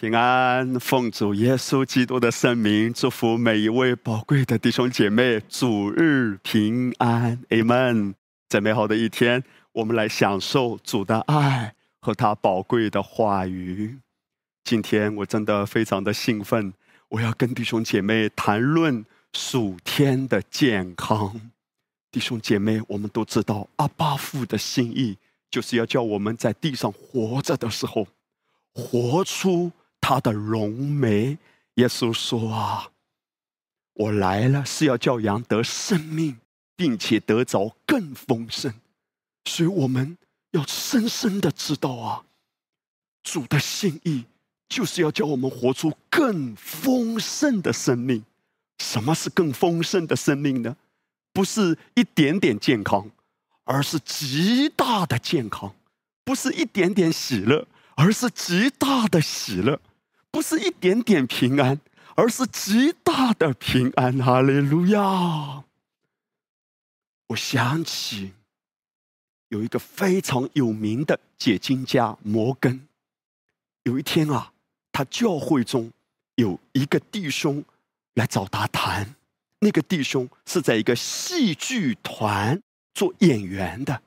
平安，奉主耶稣基督的圣名，祝福每一位宝贵的弟兄姐妹，主日平安，Amen。在美好的一天，我们来享受主的爱和他宝贵的话语。今天我真的非常的兴奋，我要跟弟兄姐妹谈论属天的健康。弟兄姐妹，我们都知道阿巴父的心意，就是要叫我们在地上活着的时候，活出。他的荣美，耶稣说啊，我来了是要叫羊得生命，并且得着更丰盛。所以我们要深深的知道啊，主的心意就是要叫我们活出更丰盛的生命。什么是更丰盛的生命呢？不是一点点健康，而是极大的健康；不是一点点喜乐，而是极大的喜乐。不是一点点平安，而是极大的平安。哈利路亚！我想起有一个非常有名的解经家摩根。有一天啊，他教会中有一个弟兄来找他谈。那个弟兄是在一个戏剧团做演员的。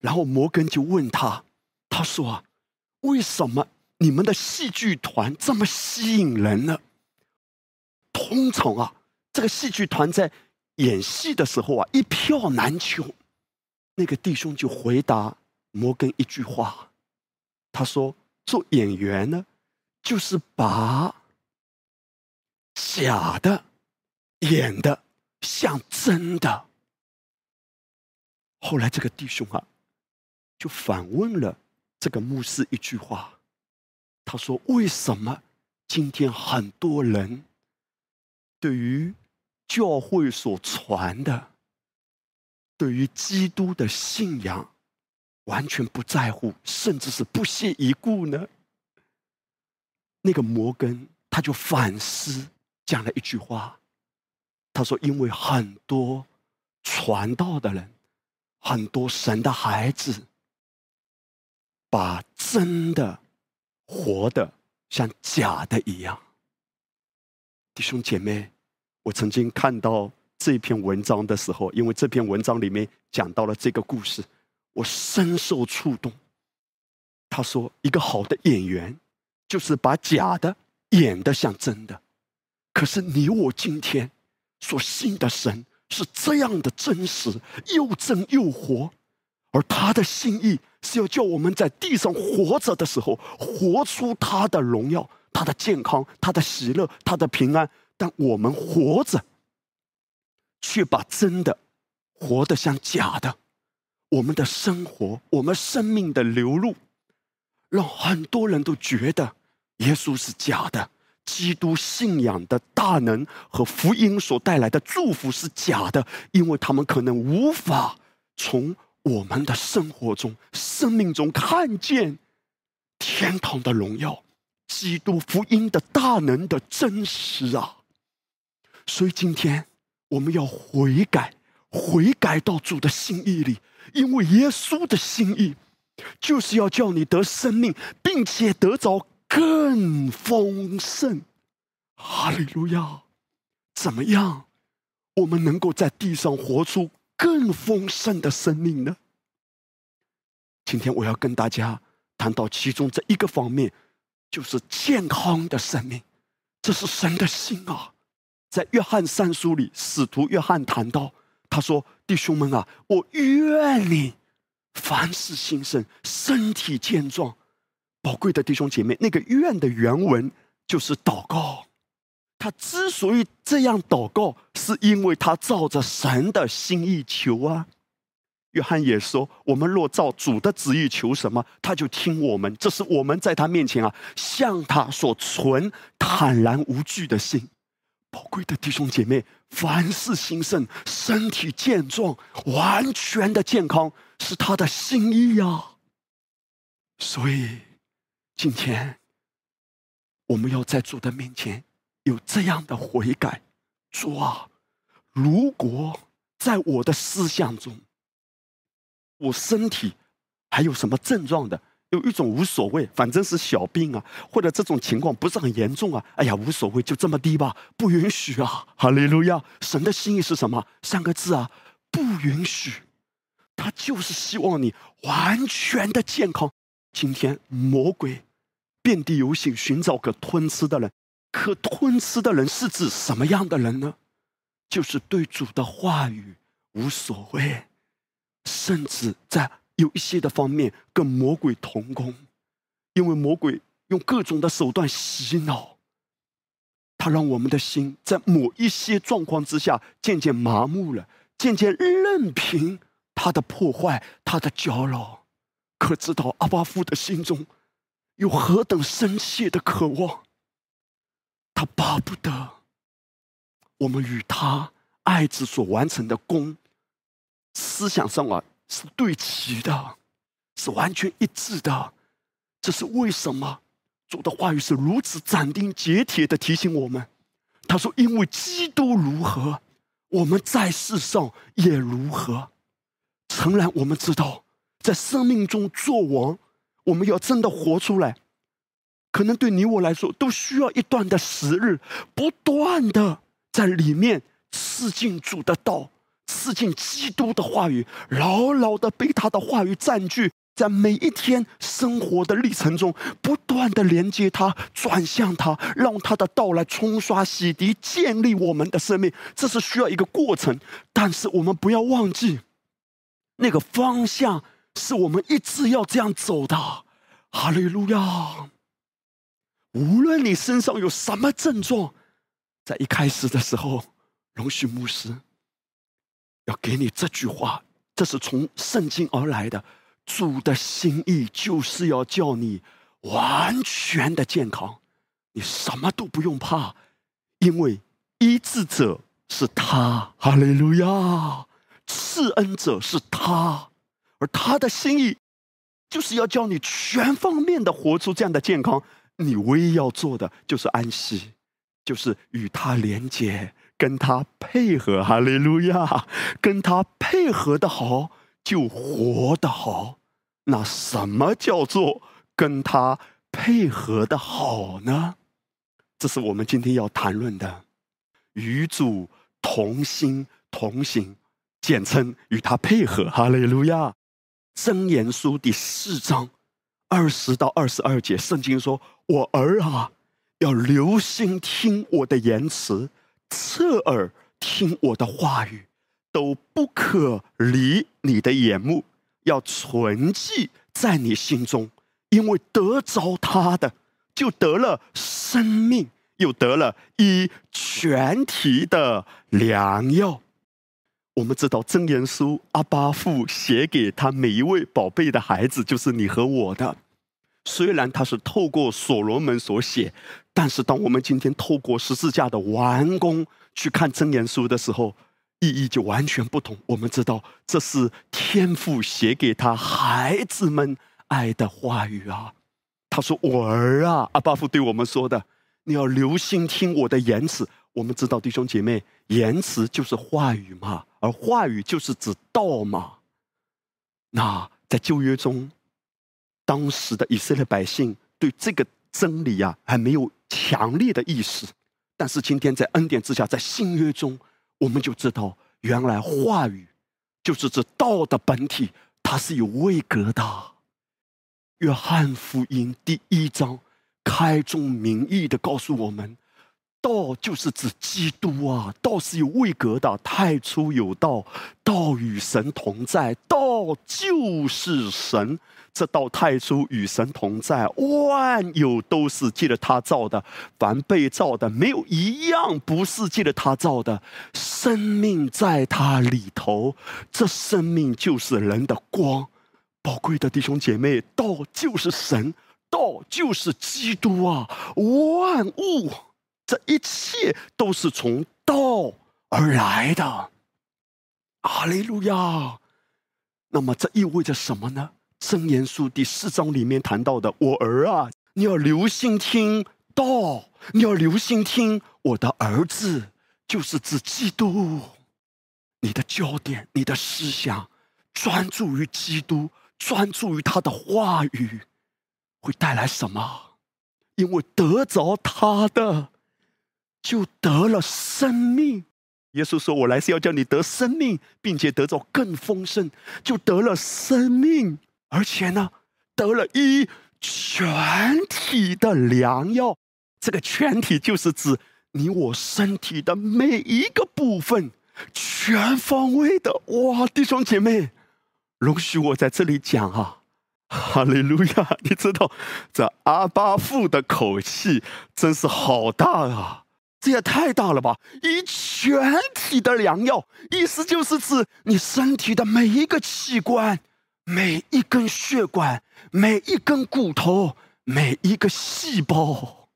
然后摩根就问他，他说：“，为什么？”你们的戏剧团这么吸引人呢？通常啊，这个戏剧团在演戏的时候啊，一票难求。那个弟兄就回答摩根一句话，他说：“做演员呢，就是把假的演的像真的。”后来这个弟兄啊，就反问了这个牧师一句话。他说：“为什么今天很多人对于教会所传的、对于基督的信仰完全不在乎，甚至是不屑一顾呢？”那个摩根他就反思讲了一句话，他说：“因为很多传道的人，很多神的孩子，把真的。”活的像假的一样，弟兄姐妹，我曾经看到这篇文章的时候，因为这篇文章里面讲到了这个故事，我深受触动。他说，一个好的演员就是把假的演的像真的，可是你我今天所信的神是这样的真实，又真又活，而他的心意。是要叫我们在地上活着的时候，活出他的荣耀、他的健康、他的喜乐、他的平安。但我们活着，却把真的活得像假的。我们的生活，我们生命的流露，让很多人都觉得耶稣是假的，基督信仰的大能和福音所带来的祝福是假的，因为他们可能无法从。我们的生活中、生命中看见天堂的荣耀、基督福音的大能的真实啊！所以今天我们要悔改，悔改到主的心意里，因为耶稣的心意就是要叫你得生命，并且得着更丰盛。哈利路亚！怎么样，我们能够在地上活出？更丰盛的生命呢？今天我要跟大家谈到其中这一个方面，就是健康的生命。这是神的心啊！在约翰三书里，使徒约翰谈到，他说：“弟兄们啊，我愿你凡事兴盛，身体健壮。”宝贵的弟兄姐妹，那个“愿”的原文就是祷告。他之所以这样祷告，是因为他照着神的心意求啊。约翰也说：“我们若照主的旨意求什么，他就听我们。这是我们在他面前啊，向他所存坦然无惧的心。宝贵的弟兄姐妹，凡事兴盛，身体健壮，完全的健康，是他的心意呀。所以，今天我们要在主的面前。”有这样的悔改，主啊，如果在我的思想中，我身体还有什么症状的，有一种无所谓，反正是小病啊，或者这种情况不是很严重啊，哎呀，无所谓，就这么低吧，不允许啊！哈利路亚！神的心意是什么？三个字啊，不允许。他就是希望你完全的健康。今天魔鬼遍地游行，寻找可吞吃的人。可吞吃的人是指什么样的人呢？就是对主的话语无所谓，甚至在。有一些的方面跟魔鬼同工，因为魔鬼用各种的手段洗脑，他让我们的心在某一些状况之下渐渐麻木了，渐渐任凭他的破坏、他的搅扰。可知道阿巴夫的心中有何等深切的渴望？他巴不得我们与他爱子所完成的功，思想上啊。是对齐的，是完全一致的。这是为什么？主的话语是如此斩钉截铁的提醒我们。他说：“因为基督如何，我们在世上也如何。”诚然，我们知道，在生命中做王，我们要真的活出来，可能对你我来说都需要一段的时日，不断的在里面刺进主的道。刺进基督的话语，牢牢的被他的话语占据，在每一天生活的历程中，不断的连接他，转向他，让他的道来冲刷、洗涤、建立我们的生命。这是需要一个过程，但是我们不要忘记，那个方向是我们一直要这样走的。哈利路亚！无论你身上有什么症状，在一开始的时候，容许牧师。要给你这句话，这是从圣经而来的。主的心意就是要叫你完全的健康，你什么都不用怕，因为医治者是他，哈利路亚！赐恩者是他，而他的心意就是要叫你全方面的活出这样的健康。你唯一要做的就是安息，就是与他连接。跟他配合，哈利路亚！跟他配合的好，就活得好。那什么叫做跟他配合的好呢？这是我们今天要谈论的，与主同心同行，简称与他配合，哈利路亚！箴言书第四章二十到二十二节，圣经说：“我儿啊，要留心听我的言辞。”侧耳听我的话语，都不可离你的眼目，要存记在你心中，因为得着他的，就得了生命，又得了一全体的良药。我们知道真言书阿巴父写给他每一位宝贝的孩子，就是你和我的。虽然他是透过所罗门所写，但是当我们今天透过十字架的完工去看真言书的时候，意义就完全不同。我们知道这是天父写给他孩子们爱的话语啊。他说：“我儿啊，阿巴父对我们说的，你要留心听我的言辞。我们知道弟兄姐妹，言辞就是话语嘛，而话语就是指道嘛。那在旧约中。”当时的以色列百姓对这个真理啊还没有强烈的意识，但是今天在恩典之下，在新约中，我们就知道，原来话语就是指道的本体，它是有位格的。约翰福音第一章开宗明义的告诉我们。道就是指基督啊，道是有位格的，太初有道，道与神同在，道就是神。这道太初与神同在，万有都是借着他造的，凡被造的没有一样不是借着他造的。生命在他里头，这生命就是人的光。宝贵的弟兄姐妹，道就是神，道就是基督啊，万物。这一切都是从道而来的，阿利路亚。那么这意味着什么呢？真言书第四章里面谈到的，我儿啊，你要留心听道，你要留心听我的儿子，就是指基督。你的焦点，你的思想，专注于基督，专注于他的话语，会带来什么？因为得着他的，就得了生命。耶稣说：“我来是要叫你得生命，并且得着更丰盛，就得了生命，而且呢，得了一全体的良药。这个全体就是指你我身体的每一个部分，全方位的。哇，弟兄姐妹，容许我在这里讲啊，哈利路亚！你知道这阿巴父的口气真是好大啊。”这也太大了吧！以全体的良药，意思就是指你身体的每一个器官、每一根血管、每一根骨头、每一个细胞。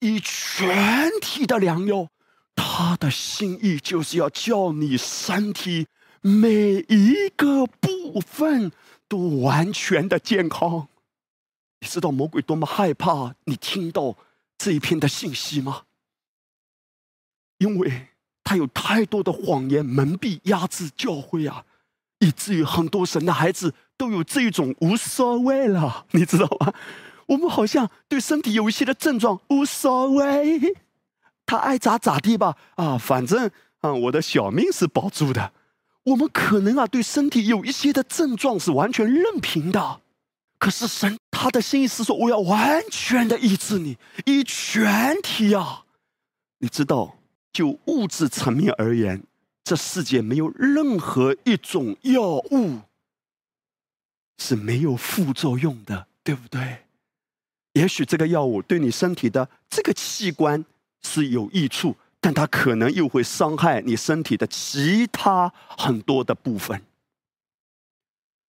以全体的良药，他的心意就是要叫你身体每一个部分都完全的健康。你知道魔鬼多么害怕你听到这一篇的信息吗？因为他有太多的谎言蒙蔽、压制教会啊，以至于很多神的孩子都有这种无所谓了，你知道吗？我们好像对身体有一些的症状无所谓，他爱咋咋地吧，啊，反正啊，我的小命是保住的。我们可能啊，对身体有一些的症状是完全任凭的，可是神他的心意是说，我要完全的医治你，以全体啊，你知道。就物质层面而言，这世界没有任何一种药物是没有副作用的，对不对？也许这个药物对你身体的这个器官是有益处，但它可能又会伤害你身体的其他很多的部分。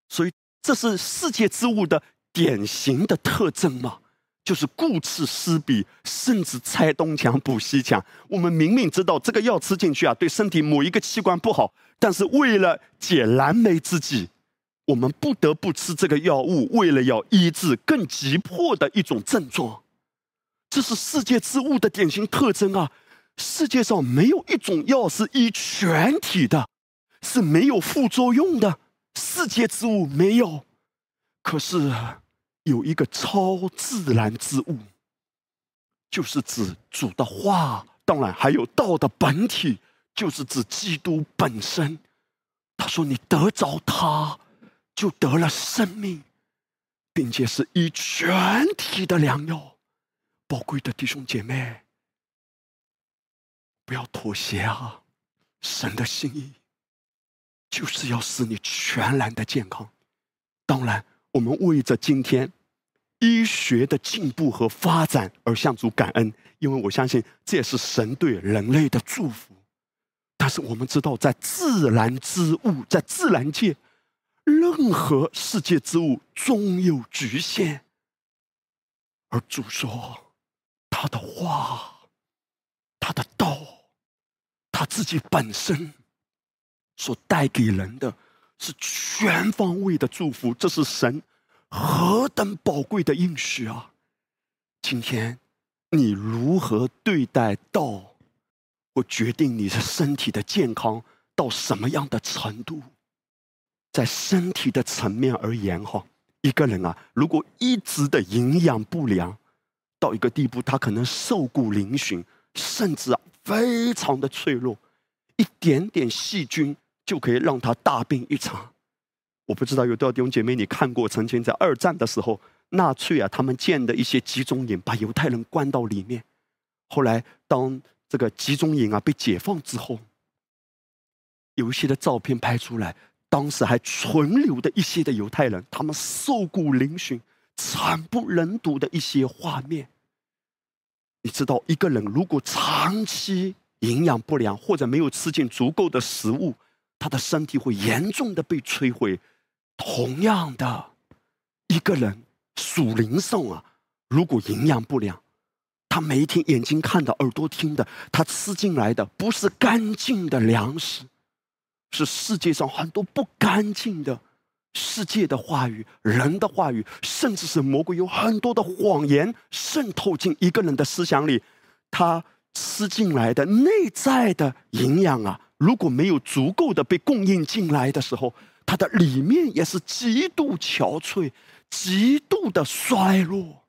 所以，这是世界之物的典型的特征吗？就是顾此失彼，甚至拆东墙补西墙。我们明明知道这个药吃进去啊，对身体某一个器官不好，但是为了解燃眉之急，我们不得不吃这个药物，为了要医治更急迫的一种症状。这是世界之物的典型特征啊！世界上没有一种药是医全体的，是没有副作用的。世界之物没有，可是。有一个超自然之物，就是指主的话，当然还有道的本体，就是指基督本身。他说：“你得着他，就得了生命，并且是以全体的良药。”宝贵的弟兄姐妹，不要妥协啊！神的心意就是要使你全然的健康。当然。我们为着今天医学的进步和发展而向主感恩，因为我相信这也是神对人类的祝福。但是我们知道，在自然之物，在自然界，任何世界之物终有局限。而主说，他的话，他的道，他自己本身所带给人的。是全方位的祝福，这是神何等宝贵的应许啊！今天你如何对待道，会决定你的身体的健康到什么样的程度。在身体的层面而言，哈，一个人啊，如果一直的营养不良，到一个地步，他可能瘦骨嶙峋，甚至啊，非常的脆弱，一点点细菌。就可以让他大病一场。我不知道有多少弟兄姐妹你看过，曾经在二战的时候，纳粹啊他们建的一些集中营，把犹太人关到里面。后来当这个集中营啊被解放之后，有一些的照片拍出来，当时还存留的一些的犹太人，他们瘦骨嶙峋、惨不忍睹的一些画面。你知道，一个人如果长期营养不良，或者没有吃进足够的食物，他的身体会严重的被摧毁。同样的，一个人属灵上啊，如果营养不良，他每一天眼睛看到、耳朵听的，他吃进来的不是干净的粮食，是世界上很多不干净的世界的话语、人的话语，甚至是魔鬼有很多的谎言渗透进一个人的思想里，他吃进来的内在的营养啊。如果没有足够的被供应进来的时候，它的里面也是极度憔悴、极度的衰落。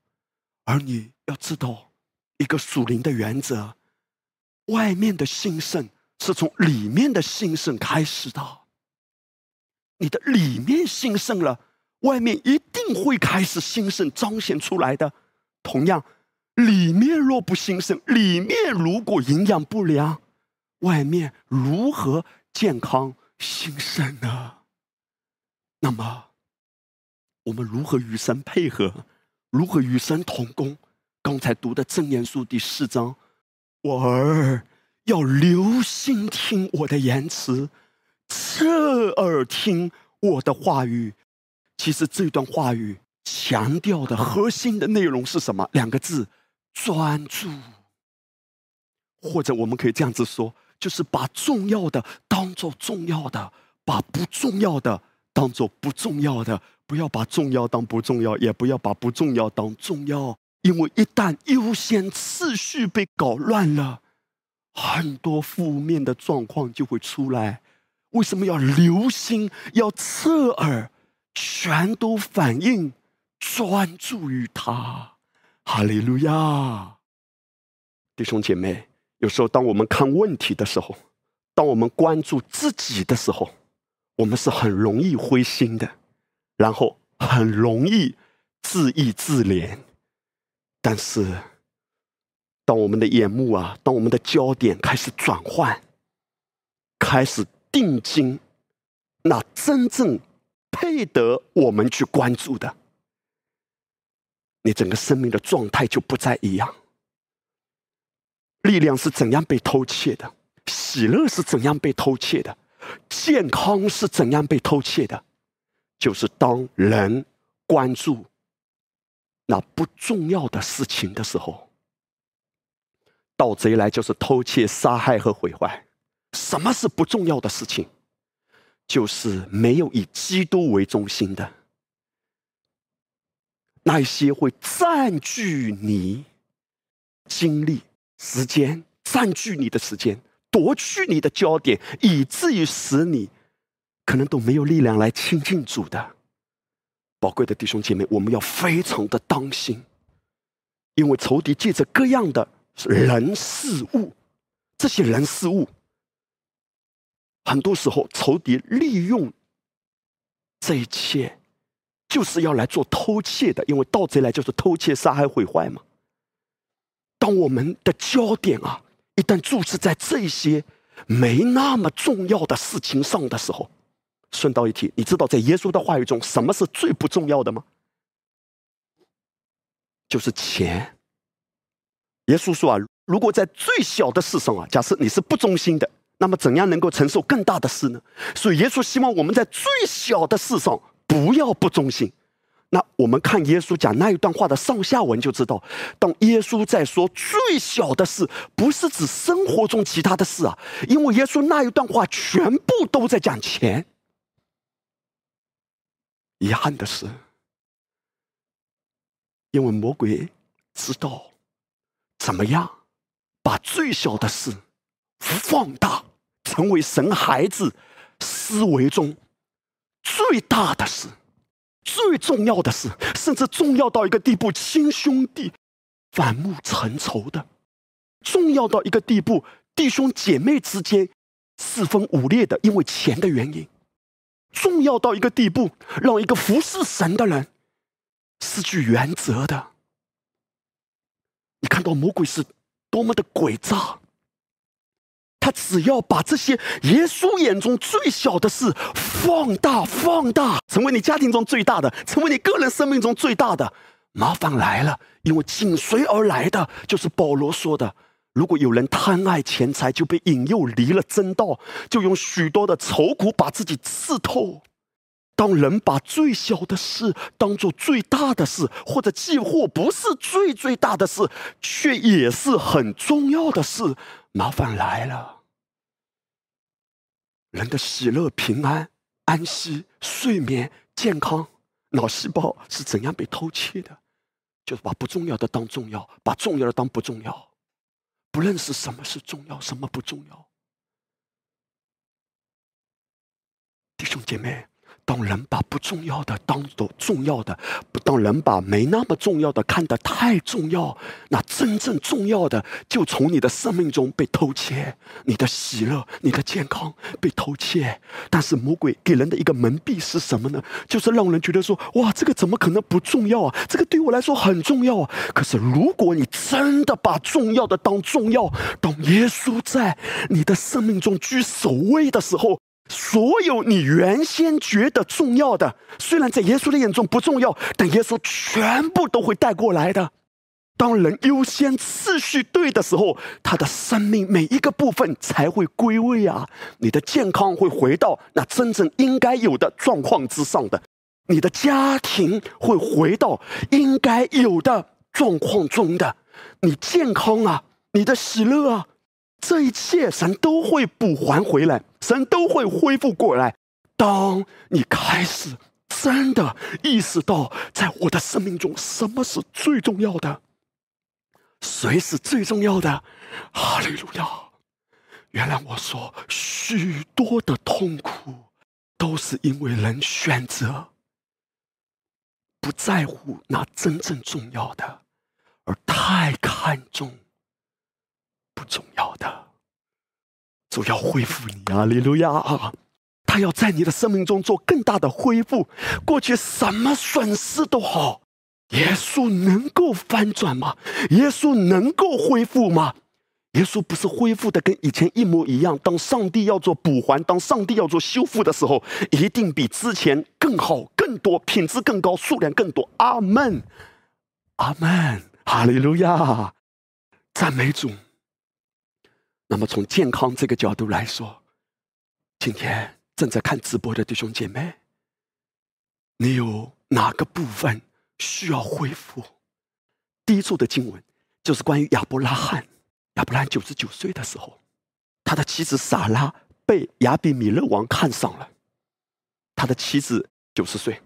而你要知道，一个属灵的原则：外面的兴盛是从里面的兴盛开始的。你的里面兴盛了，外面一定会开始兴盛彰显出来的。同样，里面若不兴盛，里面如果营养不良，外面如何健康兴盛呢？那么，我们如何与神配合？如何与神同工？刚才读的正言书第四章，我儿要留心听我的言辞。侧耳听我的话语，其实这段话语强调的核心的内容是什么？两个字：专注。或者我们可以这样子说，就是把重要的当做重要的，把不重要的当做不重要的。不要把重要当不重要，也不要把不重要当重要，因为一旦优先次序被搞乱了，很多负面的状况就会出来。为什么要留心？要侧耳，全都反应，专注于他。哈利路亚，弟兄姐妹，有时候当我们看问题的时候，当我们关注自己的时候，我们是很容易灰心的，然后很容易自意自怜。但是，当我们的眼目啊，当我们的焦点开始转换，开始。定睛，那真正配得我们去关注的，你整个生命的状态就不再一样。力量是怎样被偷窃的？喜乐是怎样被偷窃的？健康是怎样被偷窃的？就是当人关注那不重要的事情的时候，盗贼来就是偷窃、杀害和毁坏。什么是不重要的事情？就是没有以基督为中心的那一些会占据你精力、时间，占据你的时间，夺去你的焦点，以至于使你可能都没有力量来亲近主的宝贵的弟兄姐妹，我们要非常的当心，因为仇敌借着各样的人事物，这些人事物。很多时候，仇敌利用这一切，就是要来做偷窃的。因为盗贼来就是偷窃、杀害、毁坏嘛。当我们的焦点啊，一旦注视在这些没那么重要的事情上的时候，顺道一提，你知道在耶稣的话语中，什么是最不重要的吗？就是钱。耶稣说啊，如果在最小的事上啊，假设你是不忠心的。那么，怎样能够承受更大的事呢？所以，耶稣希望我们在最小的事上不要不忠心。那我们看耶稣讲那一段话的上下文，就知道，当耶稣在说最小的事，不是指生活中其他的事啊，因为耶稣那一段话全部都在讲钱。遗憾的是，因为魔鬼知道怎么样把最小的事。放大，成为神孩子思维中最大的事、最重要的是，甚至重要到一个地步，亲兄弟反目成仇的；重要到一个地步，弟兄姐妹之间四分五裂的，因为钱的原因；重要到一个地步，让一个服侍神的人失去原则的。你看到魔鬼是多么的诡诈！他只要把这些耶稣眼中最小的事放大、放大，成为你家庭中最大的，成为你个人生命中最大的。麻烦来了，因为紧随而来的就是保罗说的：如果有人贪爱钱财，就被引诱离了真道，就用许多的愁苦把自己刺透。当人把最小的事当做最大的事，或者几乎不是最最大的事，却也是很重要的事。麻烦来了，人的喜乐、平安、安息、睡眠、健康，脑细胞是怎样被偷窃的？就是把不重要的当重要，把重要的当不重要，不认识什么是重要，什么不重要。弟兄姐妹，当人把不重要的当做重要的，不当人把没那么重要的看得太重要，那真正重要的就从你的生命中被偷窃，你的喜乐、你的健康被偷窃。但是魔鬼给人的一个蒙蔽是什么呢？就是让人觉得说：哇，这个怎么可能不重要啊？这个对我来说很重要啊！可是如果你真的把重要的当重要，当耶稣在你的生命中居首位的时候。所有你原先觉得重要的，虽然在耶稣的眼中不重要，但耶稣全部都会带过来的。当人优先次序对的时候，他的生命每一个部分才会归位啊！你的健康会回到那真正应该有的状况之上的，你的家庭会回到应该有的状况中的，你健康啊，你的喜乐啊。这一切，神都会补还回来，神都会恢复过来。当你开始真的意识到，在我的生命中，什么是最重要的，谁是最重要的？哈利路亚！原来我说，许多的痛苦，都是因为人选择不在乎那真正重要的，而太看重。不重要的，主要恢复你啊，利路亚啊！他要在你的生命中做更大的恢复。过去什么损失都好，耶稣能够翻转吗？耶稣能够恢复吗？耶稣不是恢复的跟以前一模一样。当上帝要做补还，当上帝要做修复的时候，一定比之前更好、更多、品质更高、数量更多。阿门，阿门，哈利路亚，赞美主。那么，从健康这个角度来说，今天正在看直播的弟兄姐妹，你有哪个部分需要恢复？第一处的经文就是关于亚伯拉罕。亚伯拉罕九十九岁的时候，他的妻子撒拉被亚比米勒王看上了。他的妻子九十岁，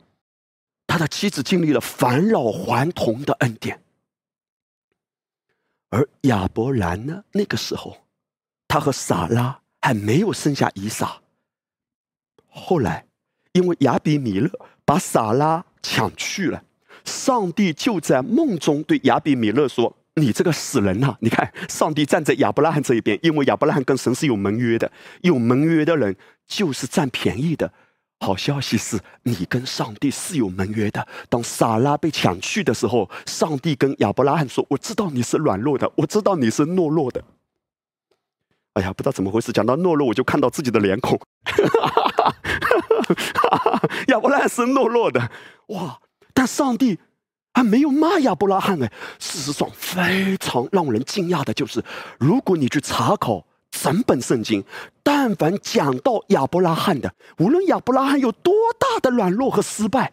他的妻子经历了返老还童的恩典，而亚伯兰呢，那个时候。他和撒拉还没有生下以撒。后来，因为亚比米勒把撒拉抢去了，上帝就在梦中对亚比米勒说：“你这个死人呐！你看，上帝站在亚伯拉罕这一边，因为亚伯拉罕跟神是有盟约的，有盟约的人就是占便宜的。好消息是你跟上帝是有盟约的。当撒拉被抢去的时候，上帝跟亚伯拉罕说：‘我知道你是软弱的，我知道你是懦弱的。’”哎呀，不知道怎么回事，讲到懦弱，我就看到自己的脸孔。亚伯拉罕是懦弱的，哇！但上帝还没有骂亚伯拉罕哎。事实上，非常让人惊讶的就是，如果你去查考整本圣经，但凡讲到亚伯拉罕的，无论亚伯拉罕有多大的软弱和失败，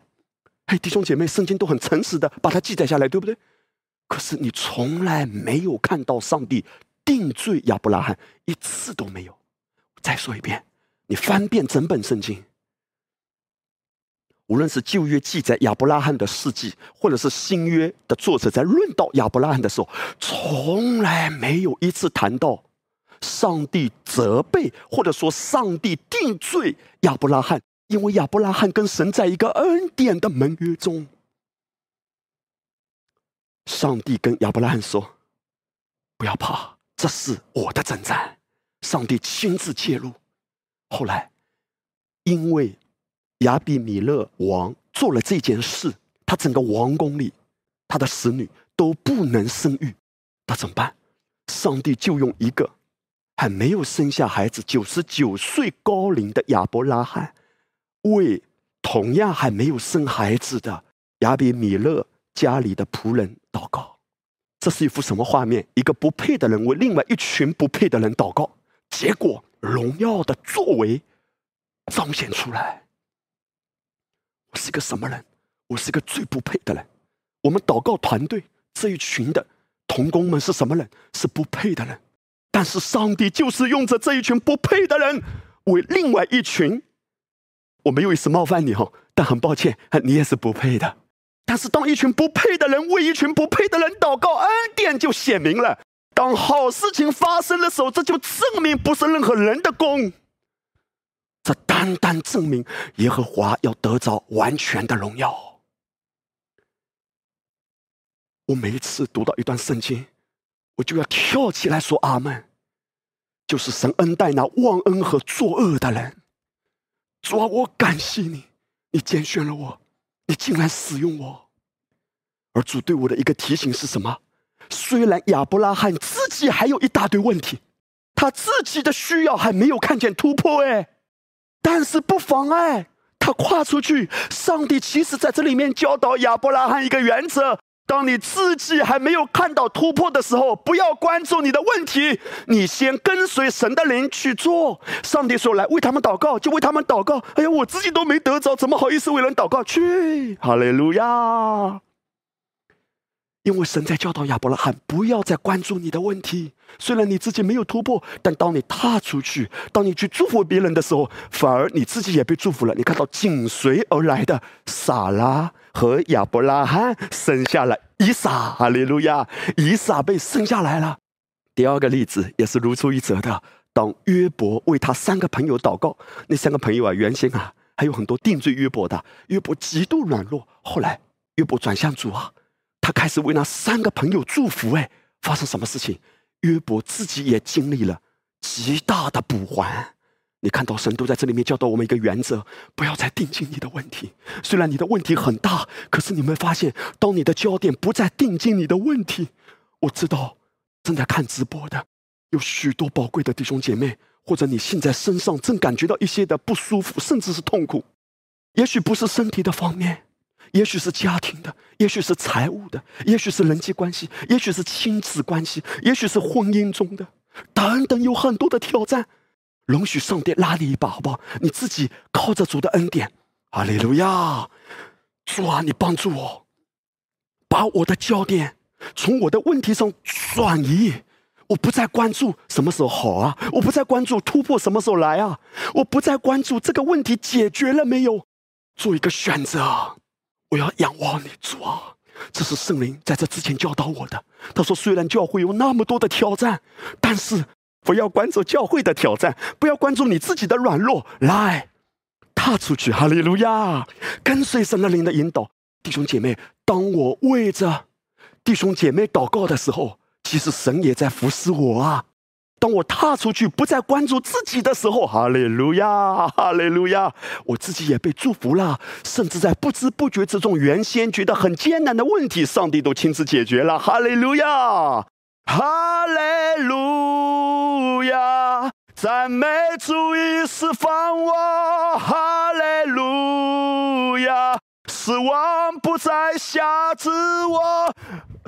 嘿，弟兄姐妹，圣经都很诚实的把它记载下来，对不对？可是你从来没有看到上帝。定罪亚伯拉罕一次都没有。再说一遍，你翻遍整本圣经，无论是旧约记载亚伯拉罕的事迹，或者是新约的作者在论到亚伯拉罕的时候，从来没有一次谈到上帝责备或者说上帝定罪亚伯拉罕，因为亚伯拉罕跟神在一个恩典的盟约中。上帝跟亚伯拉罕说：“不要怕。”这是我的征战，上帝亲自介入。后来，因为亚比米勒王做了这件事，他整个王宫里，他的使女都不能生育，那怎么办？上帝就用一个还没有生下孩子、九十九岁高龄的亚伯拉罕，为同样还没有生孩子的亚比米勒家里的仆人祷告。这是一幅什么画面？一个不配的人为另外一群不配的人祷告，结果荣耀的作为彰显出来。我是个什么人？我是个最不配的人。我们祷告团队这一群的童工们是什么人？是不配的人。但是上帝就是用着这一群不配的人为另外一群。我没有意思冒犯你哈，但很抱歉，你也是不配的。但是，当一群不配的人为一群不配的人祷告，恩典就显明了。当好事情发生的时候，这就证明不是任何人的功，这单单证明耶和华要得着完全的荣耀。我每一次读到一段圣经，我就要跳起来说阿门。就是神恩待那忘恩和作恶的人。主啊，我感谢你，你拣选了我，你竟然使用我。而主对我的一个提醒是什么？虽然亚伯拉罕自己还有一大堆问题，他自己的需要还没有看见突破，哎。但是不妨碍他跨出去。上帝其实在这里面教导亚伯拉罕一个原则：当你自己还没有看到突破的时候，不要关注你的问题，你先跟随神的灵去做。上帝说：“来为他们祷告，就为他们祷告。”哎呀，我自己都没得着，怎么好意思为人祷告？去，哈利路亚。因为神在教导亚伯拉罕，不要再关注你的问题。虽然你自己没有突破，但当你踏出去，当你去祝福别人的时候，反而你自己也被祝福了。你看到紧随而来的撒拉和亚伯拉罕生下了以撒，哈利路亚！以撒被生下来了。第二个例子也是如出一辙的。当约伯为他三个朋友祷告，那三个朋友啊，原先啊还有很多定罪约伯的，约伯极度软弱。后来约伯转向主啊。他开始为那三个朋友祝福，哎，发生什么事情？约伯自己也经历了极大的补还。你看到神都在这里面教导我们一个原则：不要再定睛你的问题。虽然你的问题很大，可是你们发现，当你的焦点不再定睛你的问题，我知道正在看直播的有许多宝贵的弟兄姐妹，或者你现在身上正感觉到一些的不舒服，甚至是痛苦，也许不是身体的方面。也许是家庭的，也许是财务的，也许是人际关系，也许是亲子关系，也许是婚姻中的，等等，有很多的挑战。容许上帝拉你一把，好不好？你自己靠着主的恩典，哈利路亚！主啊，你帮助我，把我的焦点从我的问题上转移。我不再关注什么时候好啊，我不再关注突破什么时候来啊，我不再关注这个问题解决了没有，做一个选择。我要仰望你，主啊！这是圣灵在这之前教导我的。他说：“虽然教会有那么多的挑战，但是不要关注教会的挑战，不要关注你自己的软弱，来踏出去，哈利路亚！跟随神的灵的引导，弟兄姐妹，当我为着弟兄姐妹祷告的时候，其实神也在服侍我啊。”当我踏出去，不再关注自己的时候，哈利路亚，哈利路亚，我自己也被祝福了。甚至在不知不觉之中，原先觉得很艰难的问题，上帝都亲自解决了。哈利路亚，哈利路亚，赞美主已释放我，哈利路亚，失望不再辖制我，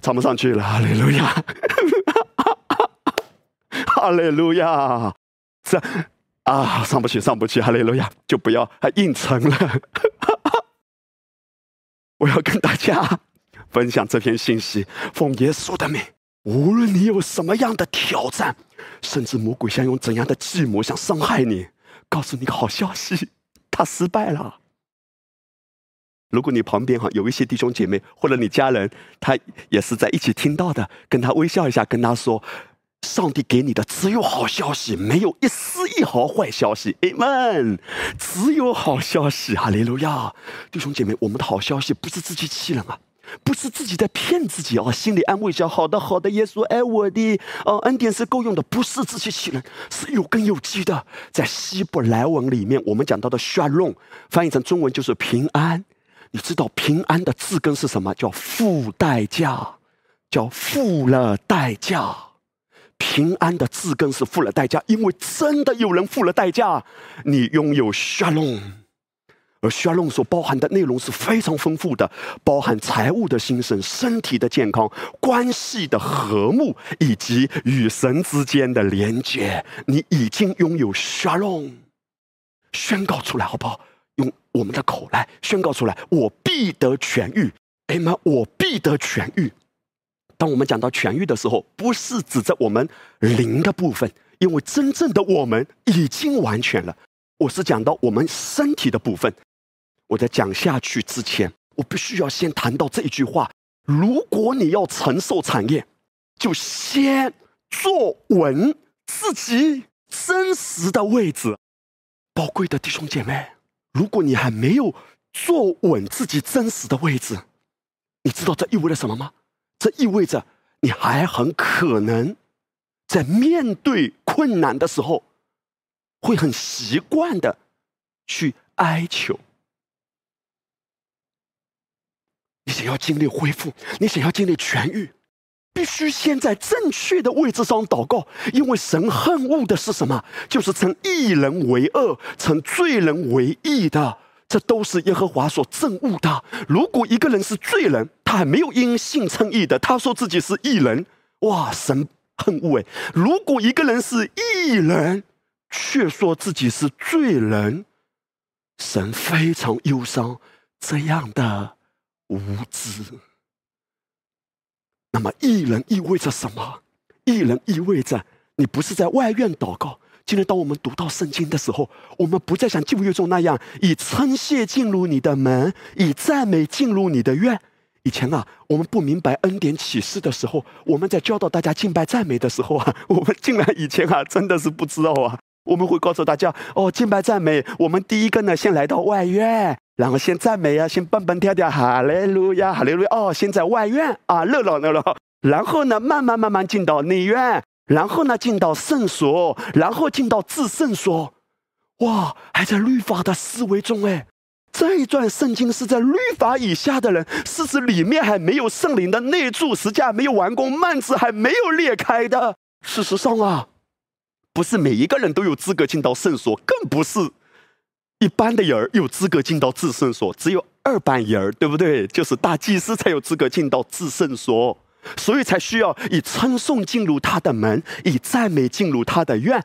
唱不上去了。哈利路亚。哈利路亚，这啊上不去上不去，哈利路亚就不要还硬撑了。我要跟大家 分享这篇信息，奉耶稣的名，无论你有什么样的挑战，甚至魔鬼想用怎样的计谋想伤害你，告诉你个好消息，他失败了。如果你旁边哈有一些弟兄姐妹或者你家人，他也是在一起听到的，跟他微笑一下，跟他说。上帝给你的只有好消息，没有一丝一毫坏消息。Amen，只有好消息。哈利路亚，弟兄姐妹，我们的好消息不是自欺欺人啊，不是自己在骗自己啊，心里安慰一下。好的，好的，耶稣爱我的，哦，恩典是够用的，不是自欺欺人，是有根有基的。在希伯来文里面，我们讲到的 shalom，翻译成中文就是平安。你知道平安的字根是什么？叫付代价，叫付了代价。平安的字根是付了代价，因为真的有人付了代价。你拥有 shalom，而 shalom 所包含的内容是非常丰富的，包含财务的兴盛、身体的健康、关系的和睦以及与神之间的连接。你已经拥有 shalom，宣告出来好不好？用我们的口来宣告出来：我必得痊愈。哎妈，我必得痊愈。当我们讲到痊愈的时候，不是指着我们灵的部分，因为真正的我们已经完全了。我是讲到我们身体的部分。我在讲下去之前，我必须要先谈到这一句话：如果你要承受产业，就先坐稳自己真实的位置。宝贵的弟兄姐妹，如果你还没有坐稳自己真实的位置，你知道这意味着什么吗？这意味着你还很可能在面对困难的时候，会很习惯的去哀求。你想要经历恢复，你想要经历痊愈，必须先在正确的位置上祷告。因为神恨恶的是什么？就是称义人为恶，称罪人为义的。这都是耶和华所憎恶的。如果一个人是罪人，他还没有因信称义的，他说自己是义人，哇，神恨恶哎！如果一个人是义人，却说自己是罪人，神非常忧伤这样的无知。那么，义人意味着什么？义人意味着你不是在外院祷告。今天，当我们读到圣经的时候，我们不再像旧约中那样以称谢进入你的门，以赞美进入你的院。以前啊，我们不明白恩典启示的时候，我们在教导大家敬拜赞美的时候啊，我们竟然以前啊，真的是不知道啊。我们会告诉大家哦，敬拜赞美，我们第一个呢，先来到外院，然后先赞美啊，先蹦蹦跳跳，哈利路亚，哈利路亚。哦，先在外院啊，热闹热闹，然后呢，慢慢慢慢进到内院。然后呢，进到圣所，然后进到至圣所，哇，还在律法的思维中哎。这一段圣经是在律法以下的人，是指里面还没有圣灵的内住，实际还没有完工，幔子还没有裂开的。事实上啊，不是每一个人都有资格进到圣所，更不是一般的人有资格进到至圣所，只有二般人，对不对？就是大祭司才有资格进到至圣所。所以才需要以称颂进入他的门，以赞美进入他的院。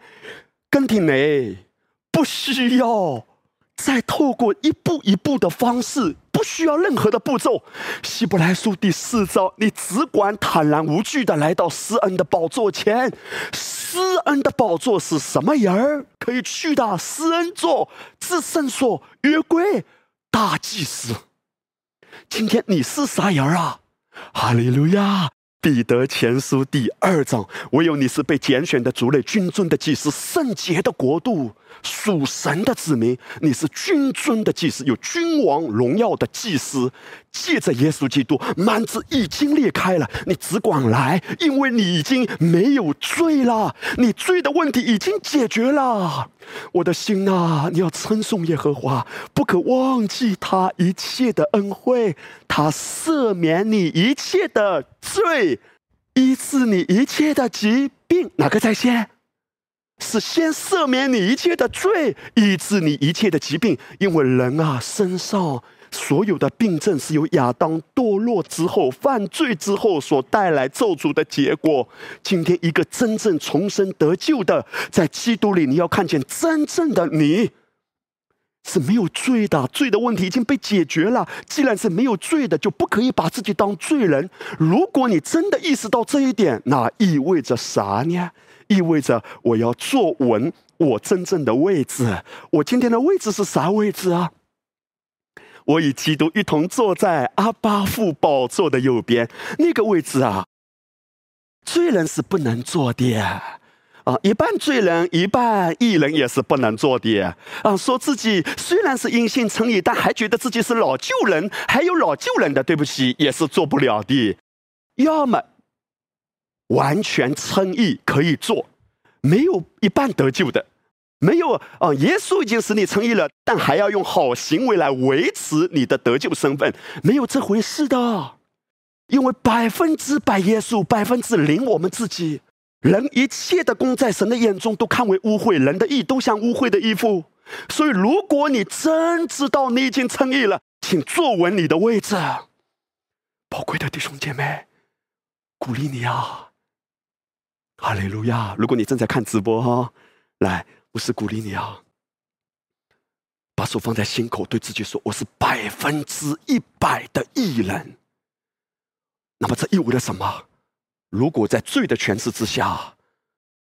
跟听没？不需要再透过一步一步的方式，不需要任何的步骤。希伯来书第四章，你只管坦然无惧的来到施恩的宝座前。施恩的宝座是什么人儿可以去的？施恩座、至圣所、约柜、大祭司。今天你是啥人儿啊？哈利路亚！彼得前书第二章，唯有你是被拣选的族类、君尊的祭司、圣洁的国度。属神的子民，你是君尊的祭司，有君王荣耀的祭司。借着耶稣基督，幔子已经裂开了，你只管来，因为你已经没有罪了，你罪的问题已经解决了。我的心啊，你要称颂耶和华，不可忘记他一切的恩惠，他赦免你一切的罪，医治你一切的疾病。哪个在先？是先赦免你一切的罪，医治你一切的疾病。因为人啊，身上所有的病症是由亚当堕落之后、犯罪之后所带来咒诅的结果。今天，一个真正重生得救的，在基督里，你要看见真正的你是没有罪的，罪的问题已经被解决了。既然是没有罪的，就不可以把自己当罪人。如果你真的意识到这一点，那意味着啥呢？意味着我要坐稳我真正的位置。我今天的位置是啥位置啊？我与基督一同坐在阿巴父宝座的右边，那个位置啊，罪人是不能坐的啊！一半罪人，一半异人也是不能坐的啊！说自己虽然是因信称义，但还觉得自己是老旧人，还有老旧人的，对不起，也是做不了的。要么。完全称义可以做，没有一半得救的，没有啊！耶稣已经使你称义了，但还要用好行为来维持你的得救身份，没有这回事的。因为百分之百耶稣，百分之零我们自己，人一切的功在神的眼中都看为污秽，人的义都像污秽的衣服。所以，如果你真知道你已经称义了，请坐稳你的位置，宝贵的弟兄姐妹，鼓励你啊！哈利路亚！如果你正在看直播哈，来，我是鼓励你啊，把手放在心口，对自己说：“我是百分之一百的艺人。”那么这意味着什么？如果在罪的诠释之下，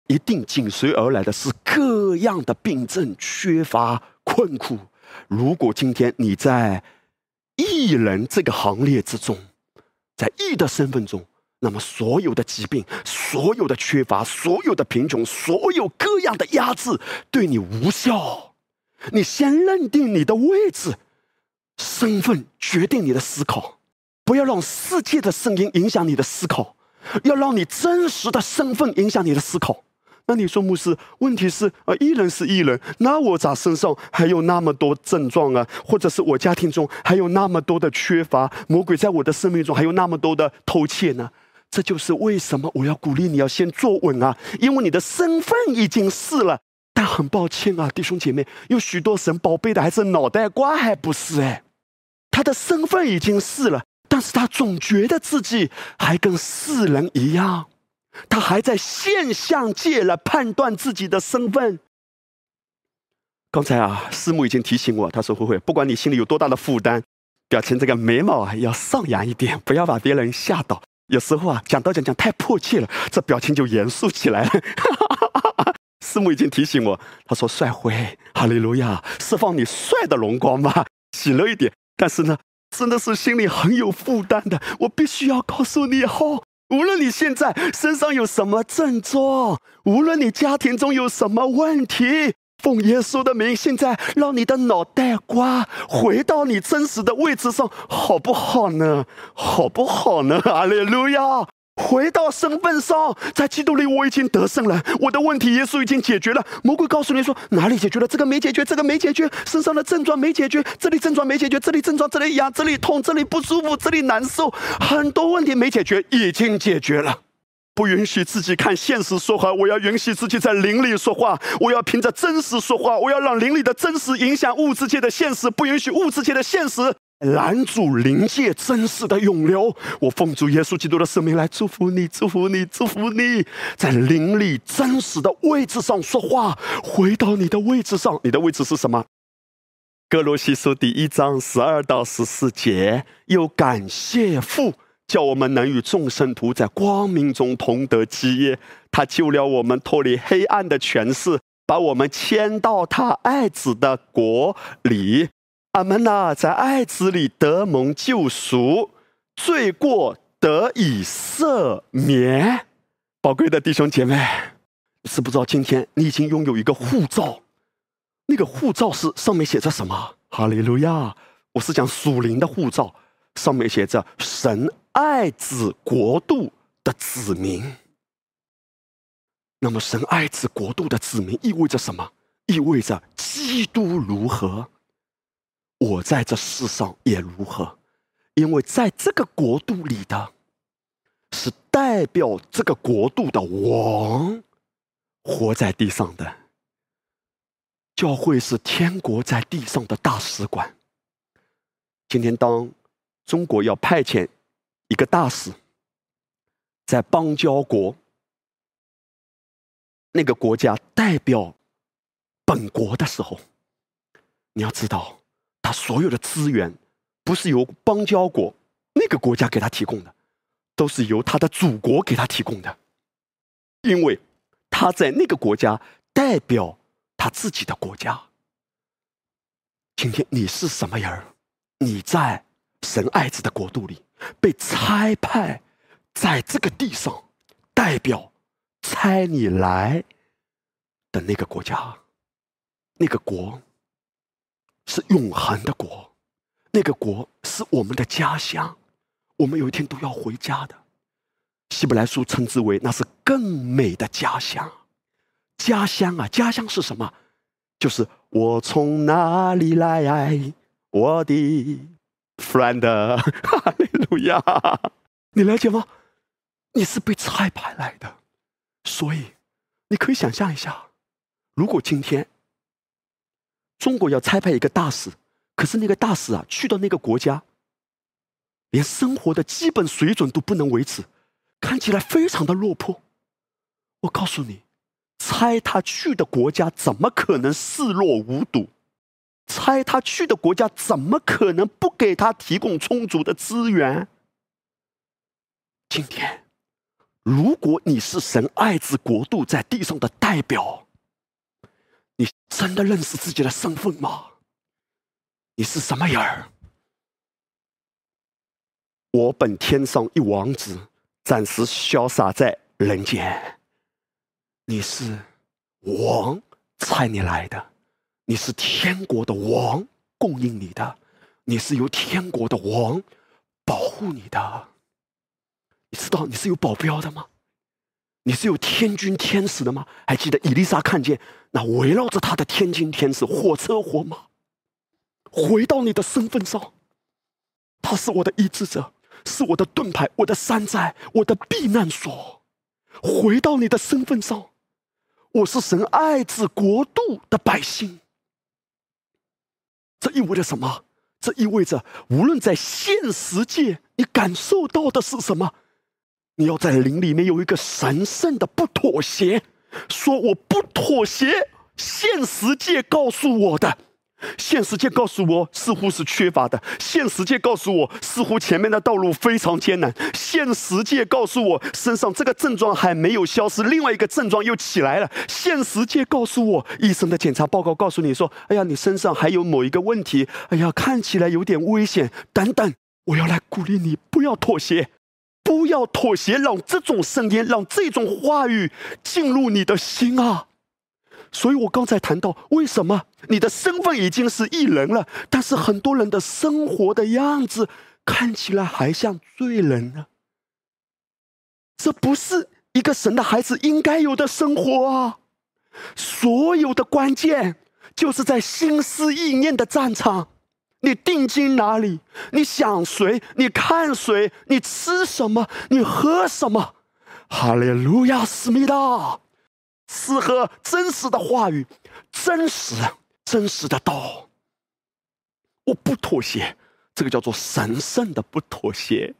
一定紧随而来的是各样的病症、缺乏、困苦。如果今天你在艺人这个行列之中，在义的身份中。那么，所有的疾病、所有的缺乏、所有的贫穷、所有各样的压制，对你无效。你先认定你的位置，身份决定你的思考，不要让世界的声音影响你的思考，要让你真实的身份影响你的思考。那你说牧师，问题是啊，艺人是艺人，那我咋身上还有那么多症状啊？或者是我家庭中还有那么多的缺乏，魔鬼在我的生命中还有那么多的偷窃呢？这就是为什么我要鼓励你要先坐稳啊，因为你的身份已经是了。但很抱歉啊，弟兄姐妹，有许多神宝贝的还是脑袋瓜还不是哎，他的身份已经是了，但是他总觉得自己还跟世人一样。他还在现象界来判断自己的身份。刚才啊，师母已经提醒我，他说：“慧慧，不管你心里有多大的负担，表情这个眉毛啊要上扬一点，不要把别人吓到。有时候啊，讲到讲讲太迫切了，这表情就严肃起来了。”师母已经提醒我，他说：“帅辉，哈利路亚，释放你帅的荣光吧，喜乐一点。”但是呢，真的是心里很有负担的，我必须要告诉你哦。无论你现在身上有什么症状，无论你家庭中有什么问题，奉耶稣的名，现在让你的脑袋瓜回到你真实的位置上，好不好呢？好不好呢？阿利路亚。回到身份上，在基督里我已经得胜了。我的问题耶稣已经解决了。魔鬼告诉你说哪里解决了？这个没解决，这个没解决，身上的症状没解决，这里症状没解决，这里症状这里痒，这里痛，这里不舒服，这里难受，很多问题没解决，已经解决了。不允许自己看现实说话，我要允许自己在灵里说话。我要凭着真实说话，我要让灵里的真实影响物质界的现实，不允许物质界的现实。拦阻灵界真实的涌流，我奉主耶稣基督的生命来祝福你，祝福你，祝福你，在灵里真实的位置上说话，回到你的位置上。你的位置是什么？哥罗西书第一章十二到十四节，又感谢父，叫我们能与众生徒在光明中同得基业。他救了我们，脱离黑暗的权势，把我们迁到他爱子的国里。阿门呐，在爱子里得蒙救赎，罪过得以赦免。宝贵的弟兄姐妹，是不知道今天你已经拥有一个护照？那个护照是上面写着什么？哈利路亚！我是讲属灵的护照，上面写着神爱子国度的子民。那么，神爱子国度的子民意味着什么？意味着基督如何？我在这世上也如何？因为在这个国度里的，是代表这个国度的王，活在地上的教会是天国在地上的大使馆。今天，当中国要派遣一个大使在邦交国，那个国家代表本国的时候，你要知道。他所有的资源，不是由邦交国那个国家给他提供的，都是由他的祖国给他提供的，因为他在那个国家代表他自己的国家。今天你是什么人你在神爱子的国度里被差派在这个地上，代表差你来的那个国家，那个国。是永恒的国，那个国是我们的家乡，我们有一天都要回家的。希伯来书称之为那是更美的家乡。家乡啊，家乡是什么？就是我从哪里来，我的 friend，哈利路亚！你了解吗？你是被差派来的，所以你可以想象一下，如果今天。中国要差派一个大使，可是那个大使啊，去到那个国家，连生活的基本水准都不能维持，看起来非常的落魄。我告诉你，猜他去的国家怎么可能视若无睹？猜他去的国家怎么可能不给他提供充足的资源？今天，如果你是神爱子国度在地上的代表。你真的认识自己的身份吗？你是什么人儿？我本天上一王子，暂时潇洒在人间。你是王，差你来的，你是天国的王，供应你的；你是由天国的王保护你的。你知道你是有保镖的吗？你是有天军天使的吗？还记得伊丽莎看见那围绕着她的天军天使，火车火马。回到你的身份上，他是我的医治者，是我的盾牌，我的山寨，我的避难所。回到你的身份上，我是神爱子国度的百姓。这意味着什么？这意味着无论在现实界，你感受到的是什么，你要在灵里面有一个神圣的不妥协，说我不妥协。现实界告诉我的。现实界告诉我，似乎是缺乏的；现实界告诉我，似乎前面的道路非常艰难；现实界告诉我，身上这个症状还没有消失，另外一个症状又起来了；现实界告诉我，医生的检查报告告诉你说：“哎呀，你身上还有某一个问题，哎呀，看起来有点危险。”等等，我要来鼓励你，不要妥协，不要妥协，让这种声音，让这种话语进入你的心啊！所以我刚才谈到，为什么你的身份已经是艺人了，但是很多人的生活的样子看起来还像罪人呢？这不是一个神的孩子应该有的生活啊！所有的关键就是在心思意念的战场，你定睛哪里？你想谁？你看谁？你吃什么？你喝什么？哈利路亚，思密达。适合真实的话语，真实、真实的道。我不妥协，这个叫做神圣的不妥协。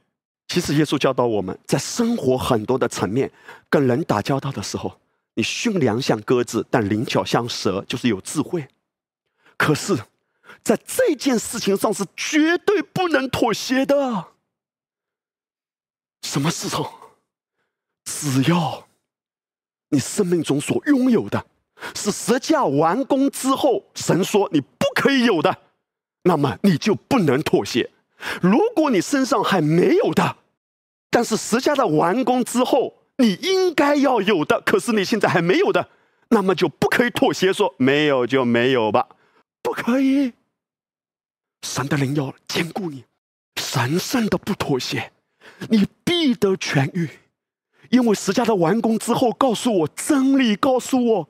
其实耶稣教导我们在生活很多的层面，跟人打交道的时候，你驯良像鸽子，但灵巧像蛇，就是有智慧。可是，在这件事情上是绝对不能妥协的。什么事情？只要。你生命中所拥有的，是十架完工之后，神说你不可以有的，那么你就不能妥协。如果你身上还没有的，但是十架的完工之后，你应该要有的，可是你现在还没有的，那么就不可以妥协，说没有就没有吧，不可以。神的灵要兼顾你，神圣的不妥协，你必得痊愈。因为十架的完工之后，告诉我真理，告诉我，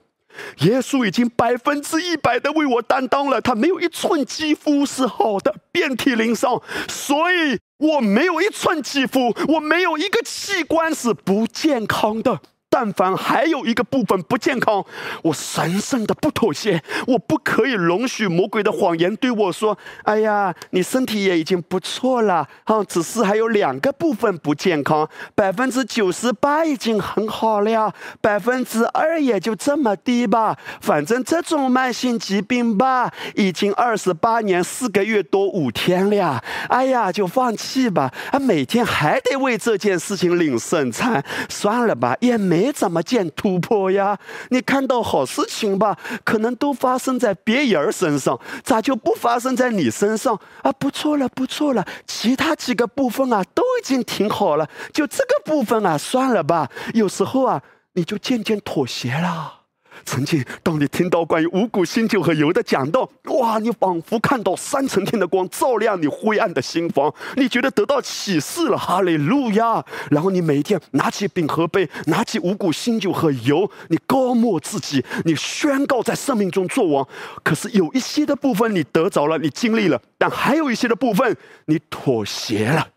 耶稣已经百分之一百的为我担当了。他没有一寸肌肤是好的，遍体鳞伤，所以我没有一寸肌肤，我没有一个器官是不健康的。但凡还有一个部分不健康，我神圣的不妥协，我不可以容许魔鬼的谎言对我说：“哎呀，你身体也已经不错了，啊，只是还有两个部分不健康，百分之九十八已经很好了，百分之二也就这么低吧。反正这种慢性疾病吧，已经二十八年四个月多五天了。哎呀，就放弃吧，啊，每天还得为这件事情领圣餐，算了吧，也没。没怎么见突破呀？你看到好事情吧，可能都发生在别人身上，咋就不发生在你身上啊？不错了，不错了，其他几个部分啊都已经挺好了，就这个部分啊，算了吧。有时候啊，你就渐渐妥协了。曾经，当你听到关于五谷新酒和油的讲道，哇，你仿佛看到三层天的光照亮你灰暗的心房，你觉得得到启示了，哈利路亚！然后你每天拿起饼和杯，拿起五谷新酒和油，你高默自己，你宣告在生命中做王。可是有一些的部分你得着了，你经历了，但还有一些的部分你妥协了，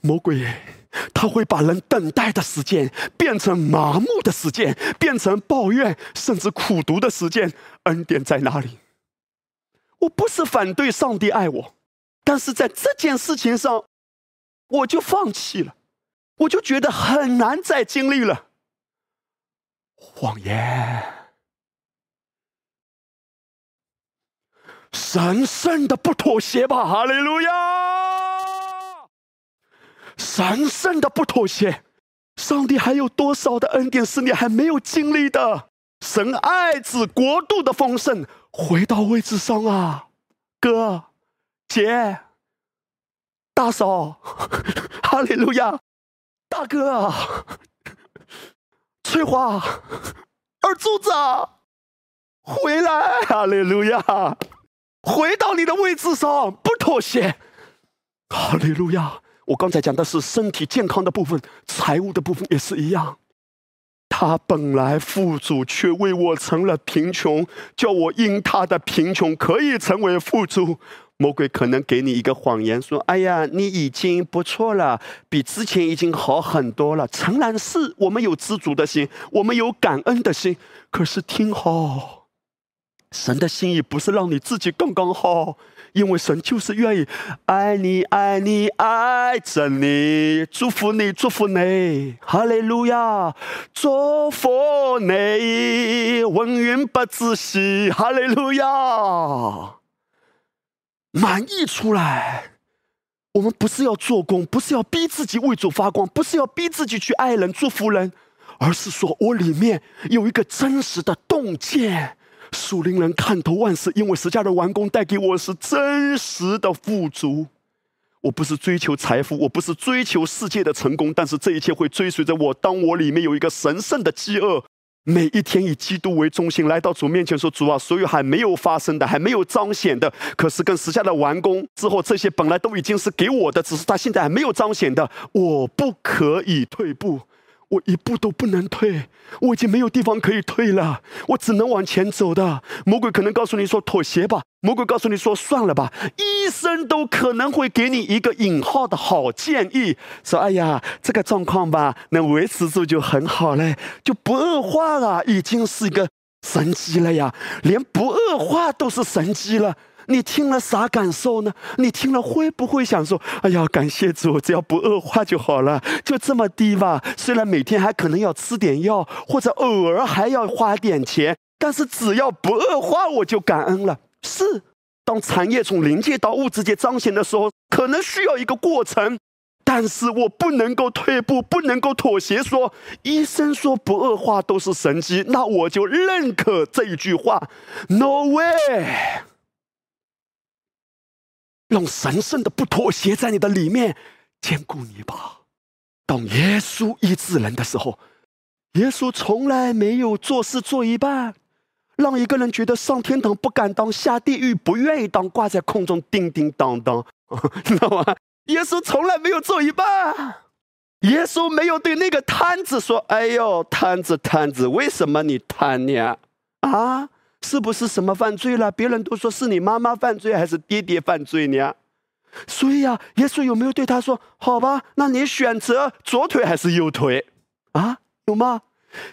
魔鬼。他会把人等待的时间变成麻木的时间，变成抱怨甚至苦读的时间。恩典在哪里？我不是反对上帝爱我，但是在这件事情上，我就放弃了，我就觉得很难再经历了。谎言，神圣的不妥协吧！哈利路亚。神圣的不妥协，上帝还有多少的恩典是你还没有经历的？神爱子国度的丰盛，回到位置上啊，哥、姐、大嫂，哈利路亚，大哥，翠花，二柱子。回来，哈利路亚！回到你的位置上，不妥协，哈利路亚！我刚才讲的是身体健康的部分，财务的部分也是一样。他本来富足，却为我成了贫穷，叫我因他的贫穷可以成为富足。魔鬼可能给你一个谎言，说：“哎呀，你已经不错了，比之前已经好很多了。”诚然，是我们有知足的心，我们有感恩的心。可是听好，神的心意不是让你自己刚刚好，因为神就是愿意爱你，爱你，爱着你，祝福你，祝福你，哈利路亚，祝福你，永远不止息，哈利路亚。满意出来，我们不是要做工，不是要逼自己为主发光，不是要逼自己去爱人、祝福人，而是说我里面有一个真实的洞见。属灵人看透万事，因为十架的完工带给我是真实的富足。我不是追求财富，我不是追求世界的成功，但是这一切会追随着我。当我里面有一个神圣的饥饿。每一天以基督为中心来到主面前说：“主啊，所有还没有发生的、还没有彰显的，可是跟时下的完工之后，这些本来都已经是给我的，只是他现在还没有彰显的，我不可以退步。”我一步都不能退，我已经没有地方可以退了，我只能往前走的。魔鬼可能告诉你说妥协吧，魔鬼告诉你说算了吧，医生都可能会给你一个引号的好建议，说哎呀，这个状况吧，能维持住就很好嘞，就不恶化了，已经是一个神迹了呀，连不恶化都是神迹了。你听了啥感受呢？你听了会不会想说：“哎呀，感谢主，只要不恶化就好了，就这么低吧。虽然每天还可能要吃点药，或者偶尔还要花点钱，但是只要不恶化，我就感恩了。”是，当产业从灵界到物质界彰显的时候，可能需要一个过程，但是我不能够退步，不能够妥协。说医生说不恶化都是神迹，那我就认可这一句话。No way。让神圣的不妥协在你的里面坚固你吧。当耶稣医治人的时候，耶稣从来没有做事做一半，让一个人觉得上天堂不敢当，下地狱不愿意当，挂在空中叮叮当当，知道吗？耶稣从来没有做一半。耶稣没有对那个摊子说：“哎呦，摊子摊子，为什么你贪呢？啊？”是不是什么犯罪了？别人都说是你妈妈犯罪还是爹爹犯罪呢？所以呀，耶稣有没有对他说：“好吧，那你选择左腿还是右腿？”啊，有吗？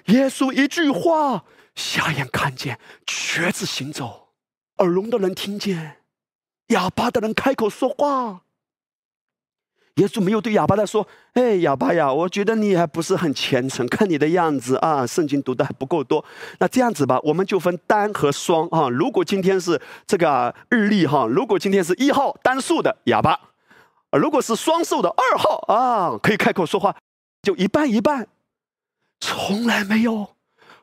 耶稣一句话，瞎眼看见，瘸子行走，耳聋的人听见，哑巴的人开口说话。耶稣没有对哑巴的说：“哎，哑巴呀，我觉得你还不是很虔诚，看你的样子啊，圣经读的还不够多。那这样子吧，我们就分单和双啊。如果今天是这个日历哈，如果今天是一号单数的哑巴，如果是双数的二号啊，可以开口说话，就一半一半。从来没有，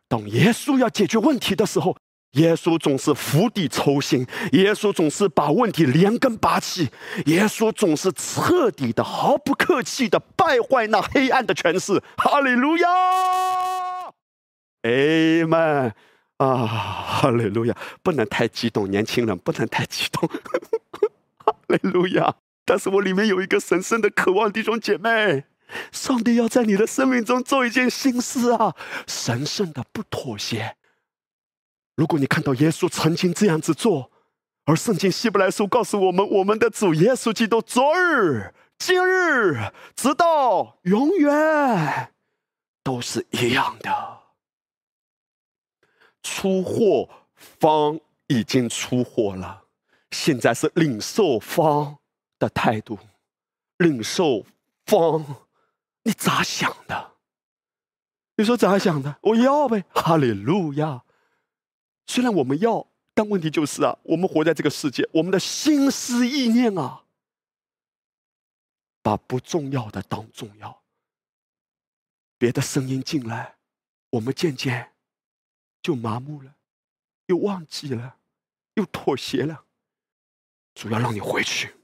当耶稣要解决问题的时候。”耶稣总是釜底抽薪，耶稣总是把问题连根拔起，耶稣总是彻底的、毫不客气的败坏那黑暗的权势。哈利路亚，Amen 啊，哈利路亚！不能太激动，年轻人不能太激动。哈利路亚！但是我里面有一个神圣的渴望，弟兄姐妹，上帝要在你的生命中做一件新事啊！神圣的不妥协。如果你看到耶稣曾经这样子做，而圣经希伯来书告诉我们，我们的主耶稣基督昨日、今日，直到永远，都是一样的。出货方已经出货了，现在是领受方的态度。领受方，你咋想的？你说咋想的？我要呗！哈利路亚。虽然我们要，但问题就是啊，我们活在这个世界，我们的心思意念啊，把不重要的当重要。别的声音进来，我们渐渐就麻木了，又忘记了，又妥协了。主要让你回去，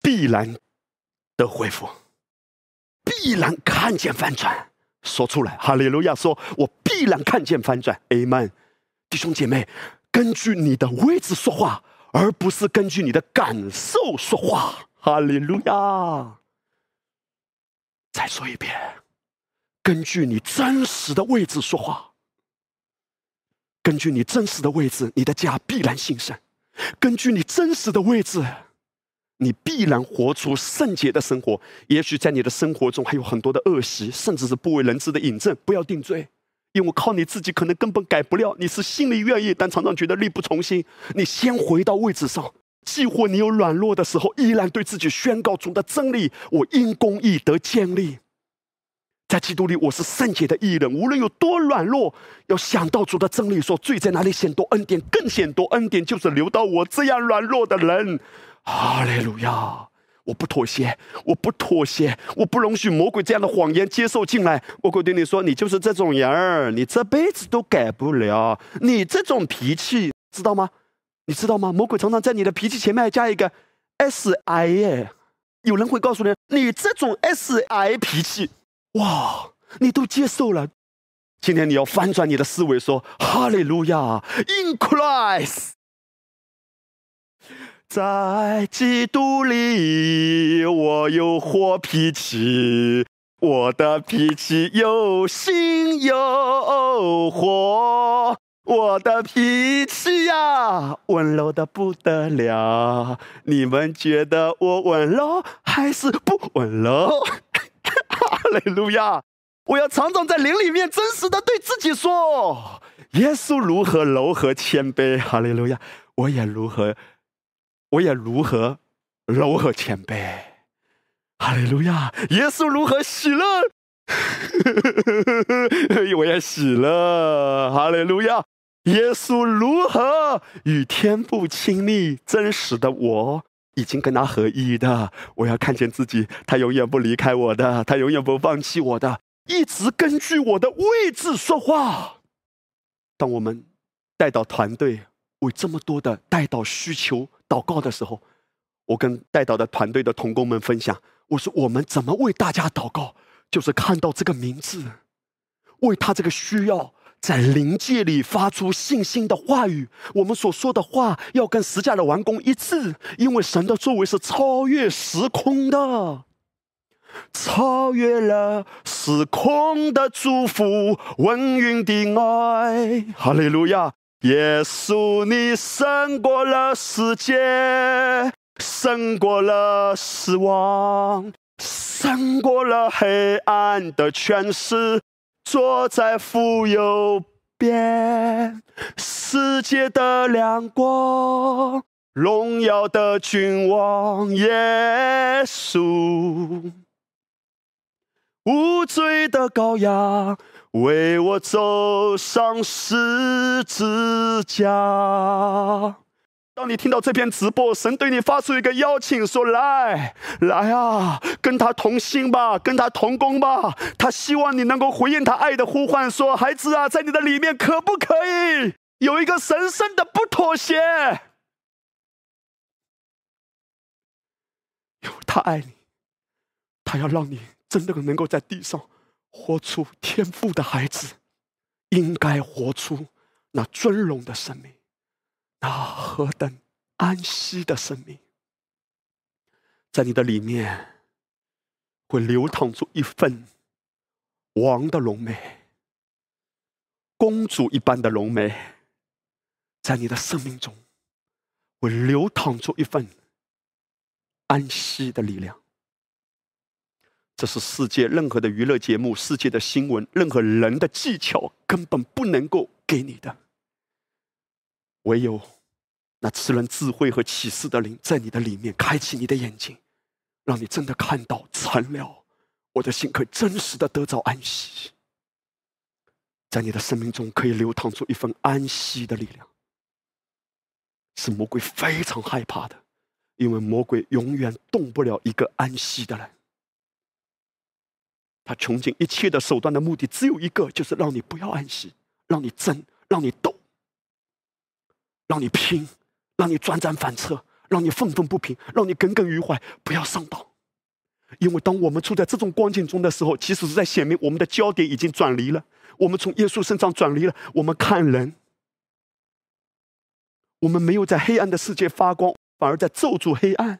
必然的恢复，必然看见翻转。说出来，哈利路亚！说我必。然看见翻转。Amen，弟兄姐妹，根据你的位置说话，而不是根据你的感受说话。哈利路亚！再说一遍，根据你真实的位置说话。根据你真实的位置，你的家必然兴盛；根据你真实的位置，你必然活出圣洁的生活。也许在你的生活中还有很多的恶习，甚至是不为人知的引证。不要定罪，因为靠你自己可能根本改不了。你是心里愿意，但常常觉得力不从心。你先回到位置上，既或你有软弱的时候，依然对自己宣告主的真理：我因公义得建立。在基督里，我是圣洁的艺人。无论有多软弱，要想到主的真理，说罪在哪里显多，恩典更显多。恩典就是流到我这样软弱的人。哈利路亚！我不妥协，我不妥协，我不容许魔鬼这样的谎言接受进来。魔鬼对你说：“你就是这种人儿，你这辈子都改不了。你这种脾气，知道吗？你知道吗？魔鬼常常在你的脾气前面加一个 S I 耶。有人会告诉你，你这种 S I 脾气。”哇，你都接受了，今天你要翻转你的思维，说哈利路亚，In Christ，在基督里我有火脾气，我的脾气有心有火，我的脾气呀温柔的不得了，你们觉得我温柔还是不温柔？哈利路亚！我要常常在灵里面真实的对自己说：耶稣如何柔和谦卑？哈利路亚！我也如何，我也如何柔和谦卑？哈利路亚！耶稣如何喜乐？我也喜乐。哈利路亚！耶稣如何与天父亲密？真实的我。已经跟他合一的，我要看见自己，他永远不离开我的，他永远不放弃我的，一直根据我的位置说话。当我们带到团队为这么多的带到需求祷告的时候，我跟带到的团队的同工们分享，我说我们怎么为大家祷告，就是看到这个名字，为他这个需要。在灵界里发出信心的话语，我们所说的话要跟十架的完工一致，因为神的作为是超越时空的，超越了时空的祝福，温云的爱，哈利路亚！耶稣，你胜过了世界，胜过了死亡，胜过了黑暗的权势。坐在富有边，世界的亮光，荣耀的君王耶稣，无罪的羔羊，为我走上十字架。当你听到这篇直播，神对你发出一个邀请，说：“来，来啊，跟他同心吧，跟他同工吧。”他希望你能够回应他爱的呼唤，说：“孩子啊，在你的里面可不可以有一个神圣的不妥协？因为他爱你，他要让你真的能够在地上活出天赋的孩子，应该活出那尊荣的生命。”那何等安息的生命，在你的里面会流淌出一份王的荣美、公主一般的荣美，在你的生命中会流淌出一份安息的力量。这是世界任何的娱乐节目、世界的新闻、任何人的技巧根本不能够给你的。唯有那赐人智慧和启示的灵，在你的里面开启你的眼睛，让你真的看到残了，我的心可以真实的得着安息，在你的生命中可以流淌出一份安息的力量，是魔鬼非常害怕的，因为魔鬼永远动不了一个安息的人，他穷尽一切的手段的目的只有一个，就是让你不要安息，让你争，让你斗。让你拼，让你转转反侧，让你愤愤不平，让你耿耿于怀，不要上当。因为当我们处在这种光景中的时候，其实是在显明我们的焦点已经转离了。我们从耶稣身上转离了，我们看人，我们没有在黑暗的世界发光，反而在咒住黑暗。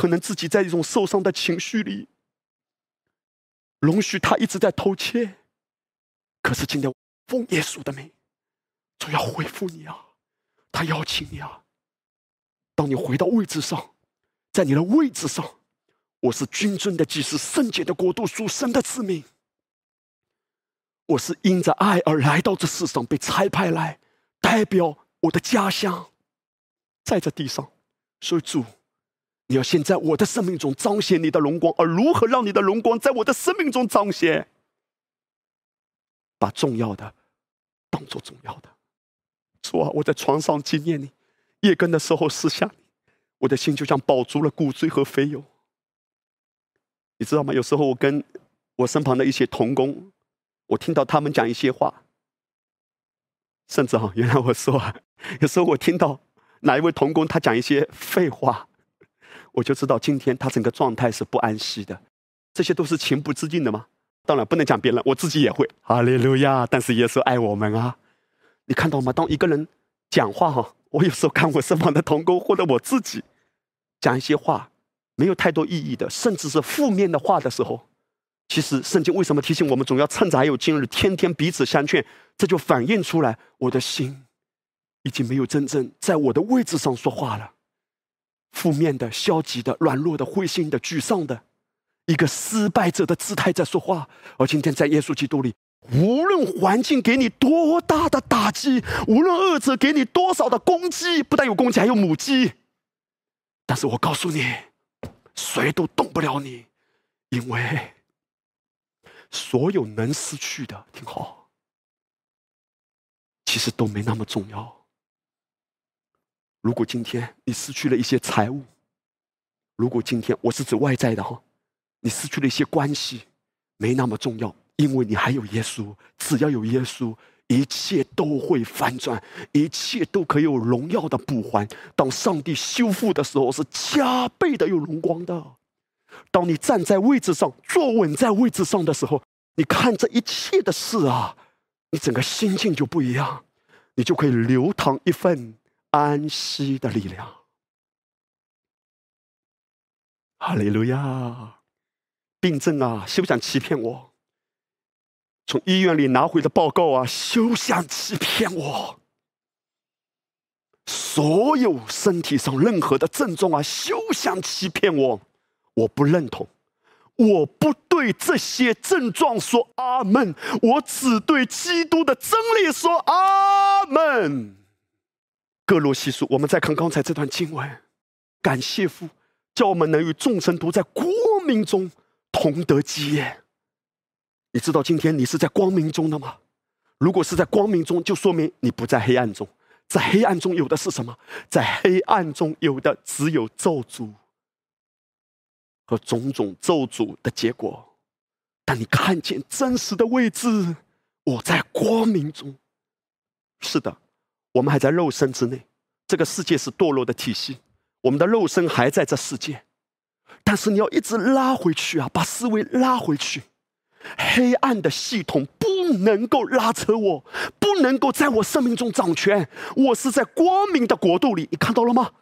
可能自己在一种受伤的情绪里，容许他一直在偷窃。可是今天奉耶稣的命，就要恢复你啊！他邀请你啊！当你回到位置上，在你的位置上，我是君尊的祭司，圣洁的国度，属神的子民。我是因着爱而来到这世上，被差派来代表我的家乡，在这地上。所以主，你要先在我的生命中彰显你的荣光，而如何让你的荣光在我的生命中彰显？把重要的当做重要的。主啊，我在床上纪念你，夜更的时候思想你，我的心就像饱足了骨髓和肥油。你知道吗？有时候我跟我身旁的一些童工，我听到他们讲一些话，甚至哈，原来我说，有时候我听到哪一位童工他讲一些废话，我就知道今天他整个状态是不安息的。这些都是情不自禁的吗？当然不能讲别人，我自己也会。哈利路亚！但是耶稣爱我们啊。你看到吗？当一个人讲话哈，我有时候看我身旁的同工或者我自己讲一些话没有太多意义的，甚至是负面的话的时候，其实圣经为什么提醒我们总要趁着还有今日，天天彼此相劝？这就反映出来我的心已经没有真正在我的位置上说话了，负面的、消极的、软弱的、灰心的、沮丧的，一个失败者的姿态在说话。而今天在耶稣基督里。无论环境给你多大的打击，无论恶者给你多少的攻击，不但有攻击，还有母鸡。但是我告诉你，谁都动不了你，因为所有能失去的，听好，其实都没那么重要。如果今天你失去了一些财物，如果今天我是指外在的哈，你失去了一些关系，没那么重要。因为你还有耶稣，只要有耶稣，一切都会翻转，一切都可以有荣耀的补还。当上帝修复的时候，是加倍的有荣光的。当你站在位置上，坐稳在位置上的时候，你看这一切的事啊，你整个心境就不一样，你就可以流淌一份安息的力量。哈利路亚！病症啊，休想欺骗我。从医院里拿回的报告啊，休想欺骗我！所有身体上任何的症状啊，休想欺骗我！我不认同，我不对这些症状说阿门，我只对基督的真理说阿门。各罗细数，我们再看刚才这段经文，感谢父，叫我们能与众生都在光明中同得基业。你知道今天你是在光明中的吗？如果是在光明中，就说明你不在黑暗中。在黑暗中有的是什么？在黑暗中有的只有咒诅和种种咒诅的结果。但你看见真实的位置，我在光明中。是的，我们还在肉身之内，这个世界是堕落的体系，我们的肉身还在这世界。但是你要一直拉回去啊，把思维拉回去。黑暗的系统不能够拉扯我，不能够在我生命中掌权。我是在光明的国度里，你看到了吗？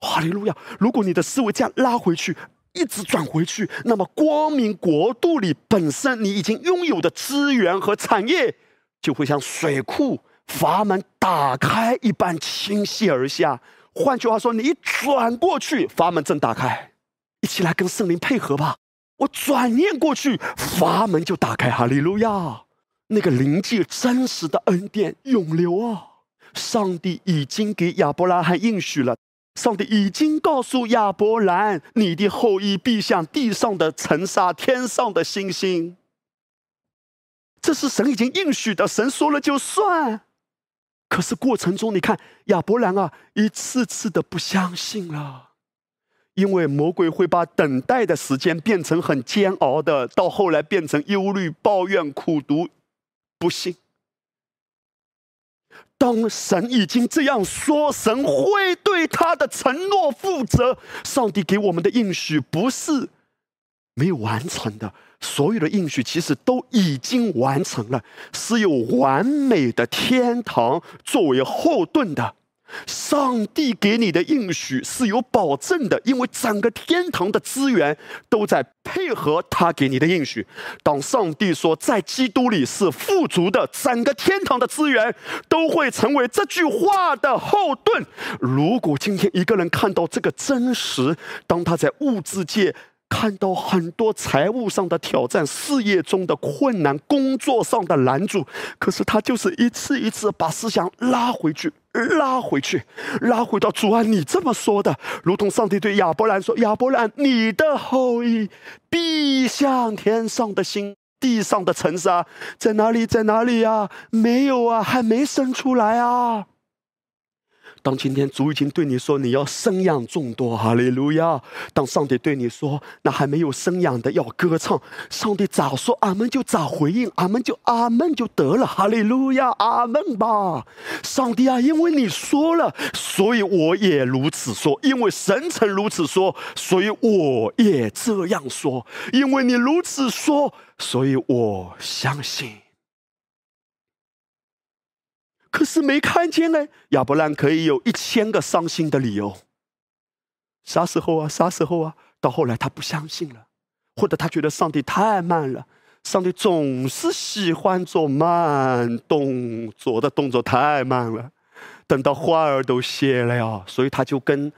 哈利路亚！如果你的思维这样拉回去，一直转回去，那么光明国度里本身你已经拥有的资源和产业，就会像水库阀门打开一般倾泻而下。换句话说，你转过去，阀门正打开。一起来跟圣灵配合吧。我转念过去，阀门就打开。哈利路亚！那个灵界真实的恩典永流啊！上帝已经给亚伯拉罕应许了，上帝已经告诉亚伯兰，你的后裔必像地上的尘沙，天上的星星。这是神已经应许的，神说了就算。可是过程中，你看亚伯兰啊，一次次的不相信了。因为魔鬼会把等待的时间变成很煎熬的，到后来变成忧虑、抱怨、苦读、不信。当神已经这样说，神会对他的承诺负责。上帝给我们的应许不是没有完成的，所有的应许其实都已经完成了，是有完美的天堂作为后盾的。上帝给你的应许是有保证的，因为整个天堂的资源都在配合他给你的应许。当上帝说在基督里是富足的，整个天堂的资源都会成为这句话的后盾。如果今天一个人看到这个真实，当他在物质界看到很多财务上的挑战、事业中的困难、工作上的拦阻，可是他就是一次一次把思想拉回去。拉回去，拉回到主啊！你这么说的，如同上帝对亚伯兰说：“亚伯兰，你的后裔必像天上的星，地上的尘沙，在哪里？在哪里呀？没有啊，还没生出来啊。”当今天主已经对你说你要生养众多，哈利路亚！当上帝对你说那还没有生养的要歌唱，上帝咋说阿门就咋回应，阿门就阿门就得了，哈利路亚，阿门吧！上帝啊，因为你说了，所以我也如此说；因为神曾如此说，所以我也这样说；因为你如此说，所以我相信。可是没看见呢，亚伯兰可以有一千个伤心的理由。啥时候啊？啥时候啊？到后来他不相信了，或者他觉得上帝太慢了，上帝总是喜欢做慢动作的动作太慢了，等到花儿都谢了呀，所以他就跟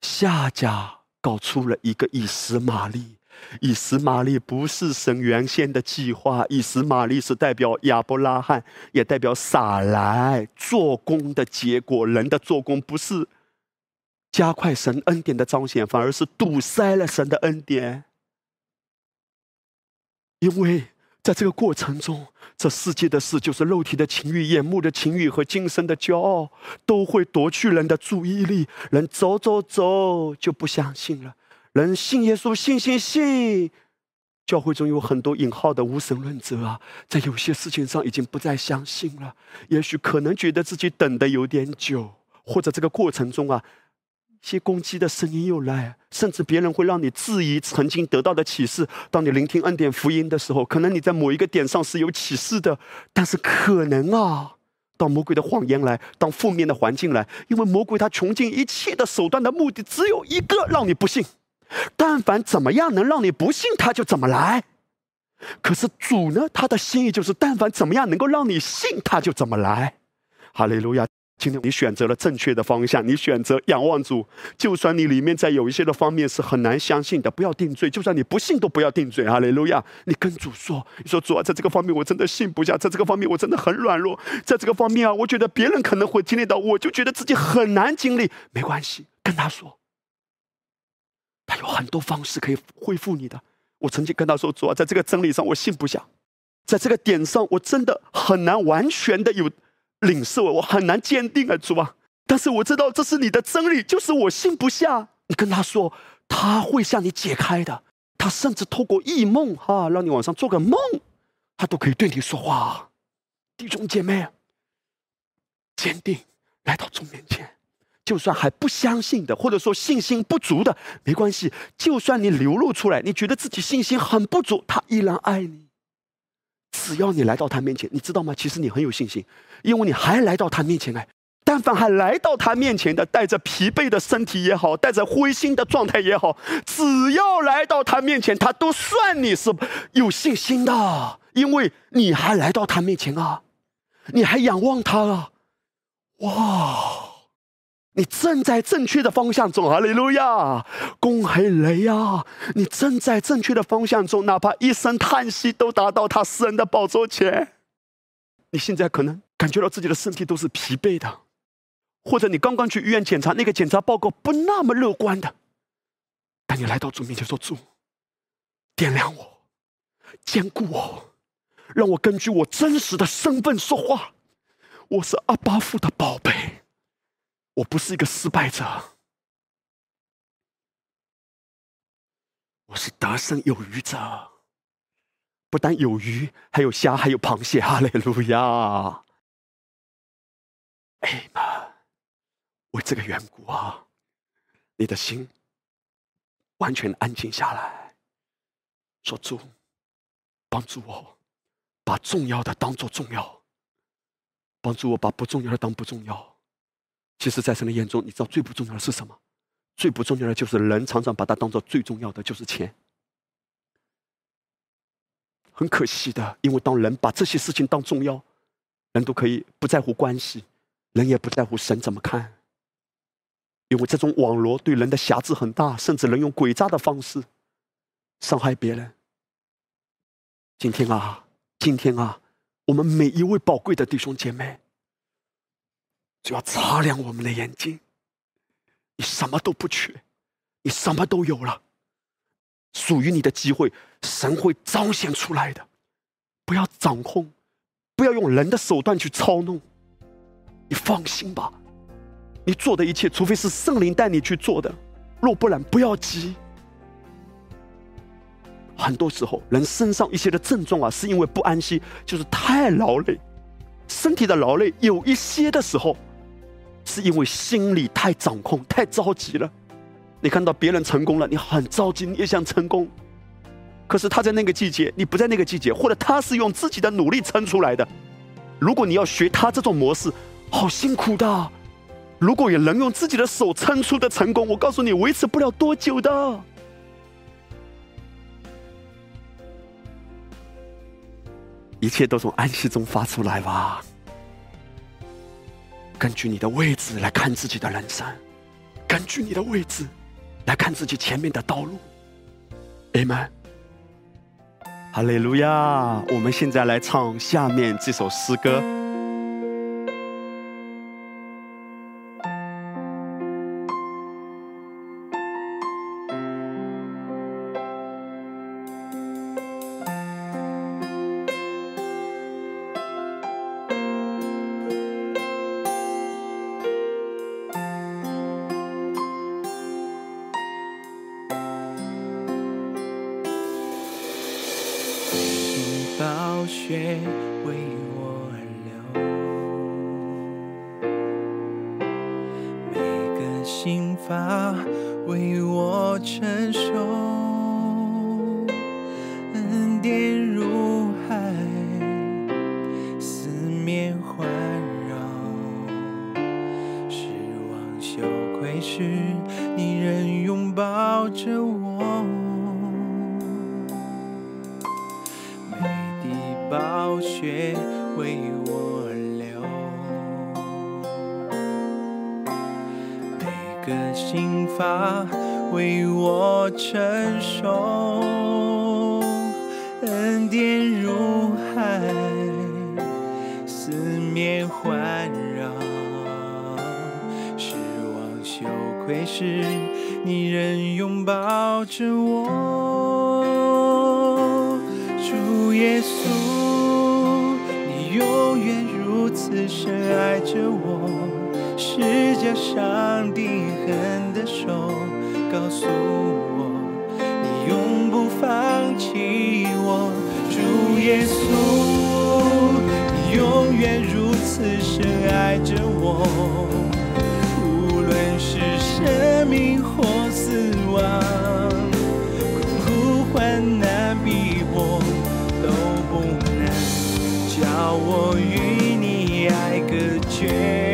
夏家搞出了一个以实玛利。以实玛利不是神原先的计划，以实玛利是代表亚伯拉罕，也代表撒来做工的结果。人的做工不是加快神恩典的彰显，反而是堵塞了神的恩典。因为在这个过程中，这世界的事，就是肉体的情欲、眼目的情欲和今生的骄傲，都会夺去人的注意力。人走走走就不相信了。人信耶稣，信信信，教会中有很多引号的无神论者啊，在有些事情上已经不再相信了。也许可能觉得自己等的有点久，或者这个过程中啊，一些攻击的声音又来，甚至别人会让你质疑曾经得到的启示。当你聆听恩典福音的时候，可能你在某一个点上是有启示的，但是可能啊，当魔鬼的谎言来，当负面的环境来，因为魔鬼他穷尽一切的手段的目的只有一个，让你不信。但凡怎么样能让你不信，他就怎么来。可是主呢，他的心意就是，但凡怎么样能够让你信，他就怎么来。哈利路亚！今天你选择了正确的方向，你选择仰望主。就算你里面在有一些的方面是很难相信的，不要定罪。就算你不信，都不要定罪。哈利路亚！你跟主说，你说主啊，在这个方面我真的信不下，在这个方面我真的很软弱，在这个方面啊，我觉得别人可能会经历到，我就觉得自己很难经历。没关系，跟他说。他有很多方式可以恢复你的。我曾经跟他说：“主啊，在这个真理上我信不下，在这个点上我真的很难完全的有领受，我很难坚定啊，主啊！但是我知道这是你的真理，就是我信不下。你跟他说，他会向你解开的。他甚至透过异梦哈，让你晚上做个梦，他都可以对你说话。弟兄姐妹，坚定来到主面前。”就算还不相信的，或者说信心不足的，没关系。就算你流露出来，你觉得自己信心很不足，他依然爱你。只要你来到他面前，你知道吗？其实你很有信心，因为你还来到他面前来。但凡还来到他面前的，带着疲惫的身体也好，带着灰心的状态也好，只要来到他面前，他都算你是有信心的，因为你还来到他面前啊，你还仰望他啊，哇！你正在正确的方向中，哈利路亚，恭喜雷呀！你正在正确的方向中，哪怕一声叹息都达到他私人的宝座前。你现在可能感觉到自己的身体都是疲惫的，或者你刚刚去医院检查，那个检查报告不那么乐观的。但你来到主面前说：“主，点亮我，坚固我，让我根据我真实的身份说话。我是阿巴夫的宝贝。”我不是一个失败者，我是得胜有余者。不但有鱼，还有虾，还有螃蟹。哈利路亚！哎妈，为这个缘故啊，你的心完全安静下来，说主，帮助我把重要的当做重要，帮助我把不重要的当不重要。其实，在神的眼中，你知道最不重要的是什么？最不重要的就是人常常把它当做最重要的，就是钱。很可惜的，因为当人把这些事情当重要，人都可以不在乎关系，人也不在乎神怎么看。因为这种网络对人的辖制很大，甚至能用诡诈的方式伤害别人。今天啊，今天啊，我们每一位宝贵的弟兄姐妹，就要擦亮我们的眼睛。你什么都不缺，你什么都有了。属于你的机会，神会彰显出来的。不要掌控，不要用人的手段去操弄。你放心吧。你做的一切，除非是圣灵带你去做的，若不然，不要急。很多时候，人身上一些的症状啊，是因为不安息，就是太劳累，身体的劳累有一些的时候，是因为心里太掌控、太着急了。你看到别人成功了，你很着急，你也想成功，可是他在那个季节，你不在那个季节，或者他是用自己的努力撑出来的。如果你要学他这种模式，好辛苦的。如果有人用自己的手撑出的成功，我告诉你，维持不了多久的。一切都从安息中发出来吧。根据你的位置来看自己的人生，根据你的位置来看自己前面的道路。Amen。哈利路亚！我们现在来唱下面这首诗歌。时，你仍拥抱着我。每滴暴雪为我而流，每个心法为我承受。是你仍拥抱着我。主耶稣你永远如此深爱着我世界上顶狠的手告诉我你永不放弃我。主耶稣你永远如此深爱着我。来。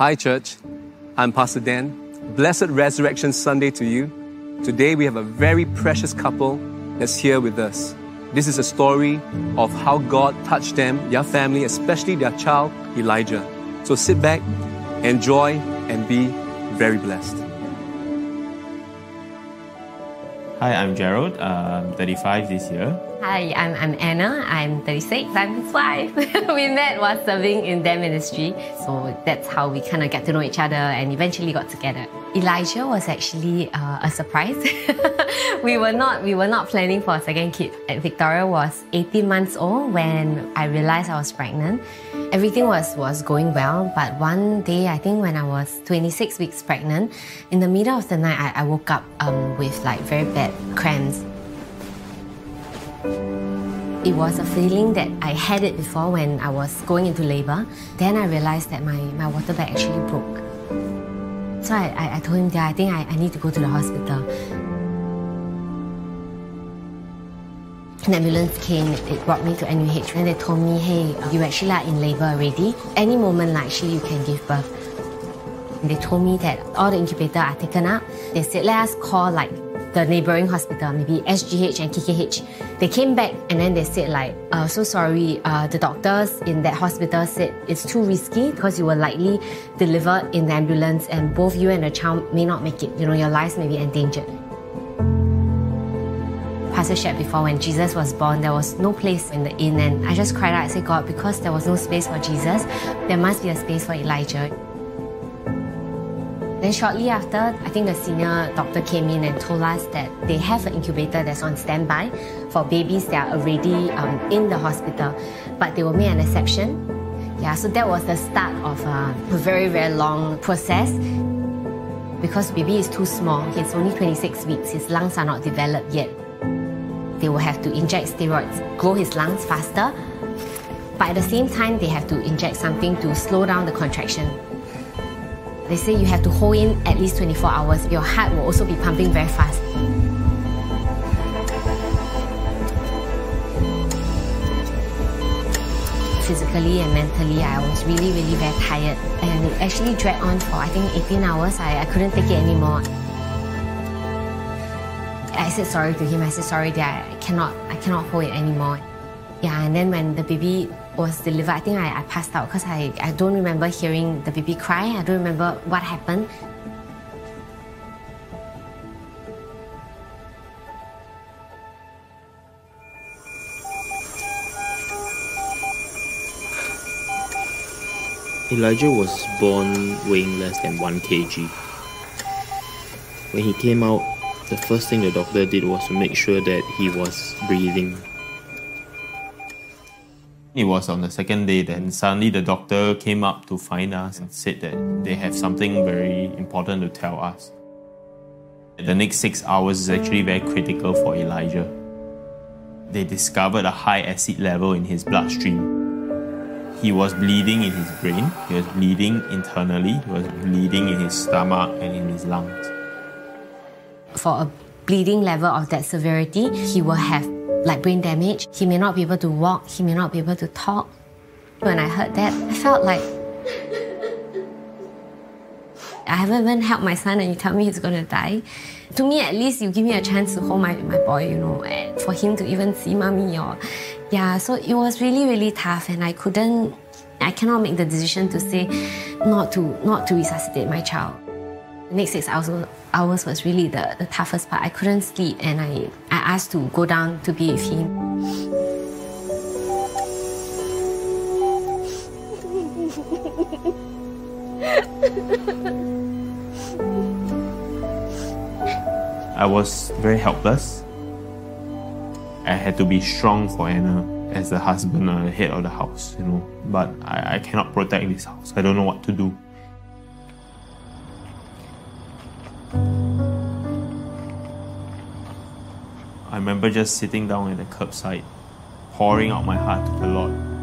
Hi, church. I'm Pastor Dan. Blessed Resurrection Sunday to you. Today we have a very precious couple that's here with us. This is a story of how God touched them, their family, especially their child, Elijah. So sit back, enjoy, and be very blessed. Hi, I'm Gerald. Uh, I'm 35 this year. Hi, I'm, I'm Anna. I'm 36. I'm his wife. we met while serving in their ministry. So that's how we kind of get to know each other and eventually got together. Elijah was actually uh, a surprise. we were not we were not planning for a second kid. Victoria was 18 months old when I realized I was pregnant. Everything was, was going well, but one day, I think when I was 26 weeks pregnant, in the middle of the night, I, I woke up um, with like very bad cramps. It was a feeling that I had it before when I was going into labor. Then I realized that my, my water bag actually broke. So I, I, I told him that I think I, I need to go to the hospital. An ambulance came, it brought me to NUH and they told me, hey, you actually are in labor already. Any moment, like, actually, you can give birth. And they told me that all the incubator are taken up. They said, let us call like the neighboring hospital, maybe SGH and KKH. They came back and then they said like, uh, so sorry, uh, the doctors in that hospital said it's too risky because you will likely deliver in the ambulance and both you and the child may not make it. You know, your lives may be endangered. Pastor shared before when Jesus was born, there was no place in the inn, and I just cried out. I said, God, because there was no space for Jesus, there must be a space for Elijah. Then shortly after, I think the senior doctor came in and told us that they have an incubator that's on standby for babies that are already um, in the hospital, but they will make an exception. Yeah, so that was the start of uh, a very, very long process. Because baby is too small, he's only 26 weeks, his lungs are not developed yet. They will have to inject steroids, grow his lungs faster, but at the same time, they have to inject something to slow down the contraction. They say you have to hold in at least 24 hours. Your heart will also be pumping very fast. Physically and mentally, I was really, really very tired. And it actually dragged on for, I think, 18 hours. I, I couldn't take it anymore. I said sorry to him. I said sorry that I cannot, I cannot hold it anymore. Yeah, and then when the baby was delivered, I think I, I passed out because I, I don't remember hearing the baby cry. I don't remember what happened. Elijah was born weighing less than 1 kg. When he came out, the first thing the doctor did was to make sure that he was breathing. It was on the second day then suddenly the doctor came up to find us and said that they have something very important to tell us. The next six hours is actually very critical for Elijah. They discovered a high acid level in his bloodstream. He was bleeding in his brain, he was bleeding internally, he was bleeding in his stomach and in his lungs. For a bleeding level of that severity, he will have like brain damage. He may not be able to walk, he may not be able to talk. When I heard that, I felt like I haven't even helped my son and you tell me he's gonna die. To me, at least you give me a chance to hold my, my boy, you know, and for him to even see mommy or yeah, so it was really, really tough and I couldn't I cannot make the decision to say not to not to resuscitate my child. Next six hours, hours was really the, the toughest part. I couldn't sleep and I, I asked to go down to be with him. I was very helpless. I had to be strong for Anna as the husband and the head of the house, you know. But I, I cannot protect this house. I don't know what to do. I remember just sitting down at the curbside, pouring out my heart to the Lord.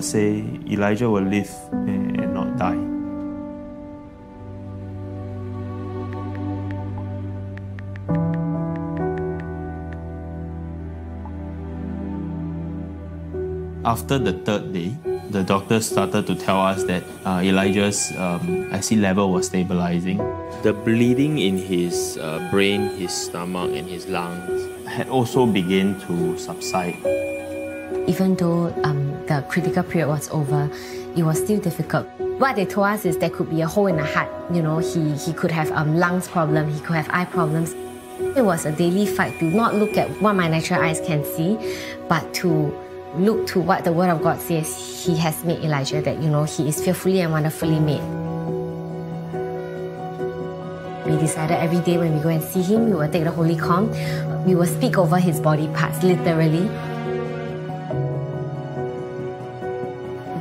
I heard the Lord say, Elijah will live and and not die. After the third day, the doctors started to tell us that uh, Elijah's um, acid level was stabilizing. The bleeding in his uh, brain, his stomach, and his lungs had also begun to subside. Even though um, the critical period was over, it was still difficult. What they told us is there could be a hole in the heart. You know, he, he could have um, lungs problem, he could have eye problems. It was a daily fight to not look at what my natural eyes can see, but to look to what the Word of God says. He has made Elijah that, you know, he is fearfully and wonderfully made. We decided every day when we go and see him, we will take the Holy Com. We will speak over his body parts, literally.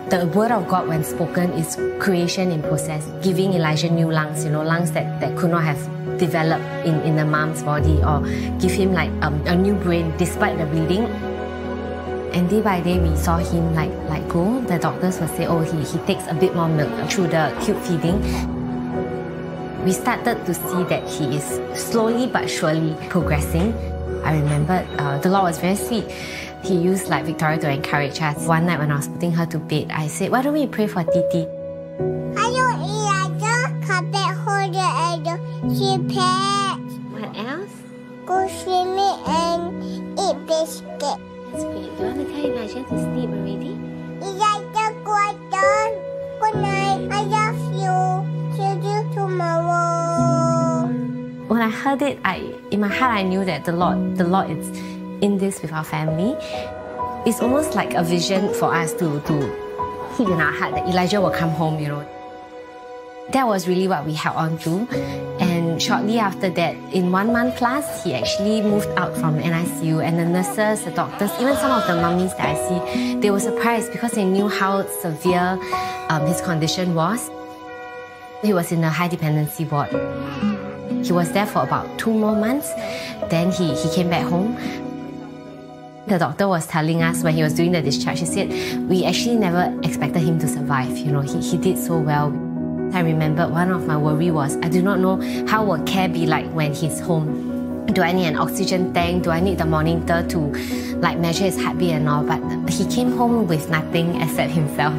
The word of God, when spoken, is creation in process, giving Elijah new lungs, you know, lungs that, that could not have developed in, in the mom's body, or give him like um, a new brain despite the bleeding. And day by day, we saw him like like go. The doctors would say, oh, he, he takes a bit more milk through the tube feeding. We started to see that he is slowly but surely progressing. I remember uh, the Lord was very sweet. He used like Victoria to encourage us. One night when I was putting her to bed, I said, why don't we pray for Titi? Hello, Elijah. Come back home and she pets. What else? Go swimming and eat biscuit. That's great. Do you want to tell Elijah to sleep already? Elijah, go down. Good night. I love you. See you tomorrow. when I heard it, I in my heart I knew that the Lord, the Lord is in this with our family. It's almost like a vision for us to to keep in our heart that Elijah will come home. You know, that was really what we held on to. And shortly after that, in one month plus, he actually moved out from NICU, and the nurses, the doctors, even some of the mummies that I see, they were surprised because they knew how severe um, his condition was. He was in a high dependency ward. He was there for about two more months. Then he, he came back home. The doctor was telling us when he was doing the discharge, he said, We actually never expected him to survive. You know, he, he did so well. I remember one of my worry was I do not know how will care be like when he's home. Do I need an oxygen tank? Do I need the monitor to like measure his heartbeat and all? But he came home with nothing except himself.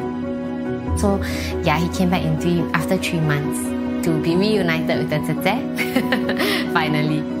So yeah, he came back in three after three months to be reunited with the Tete. Finally.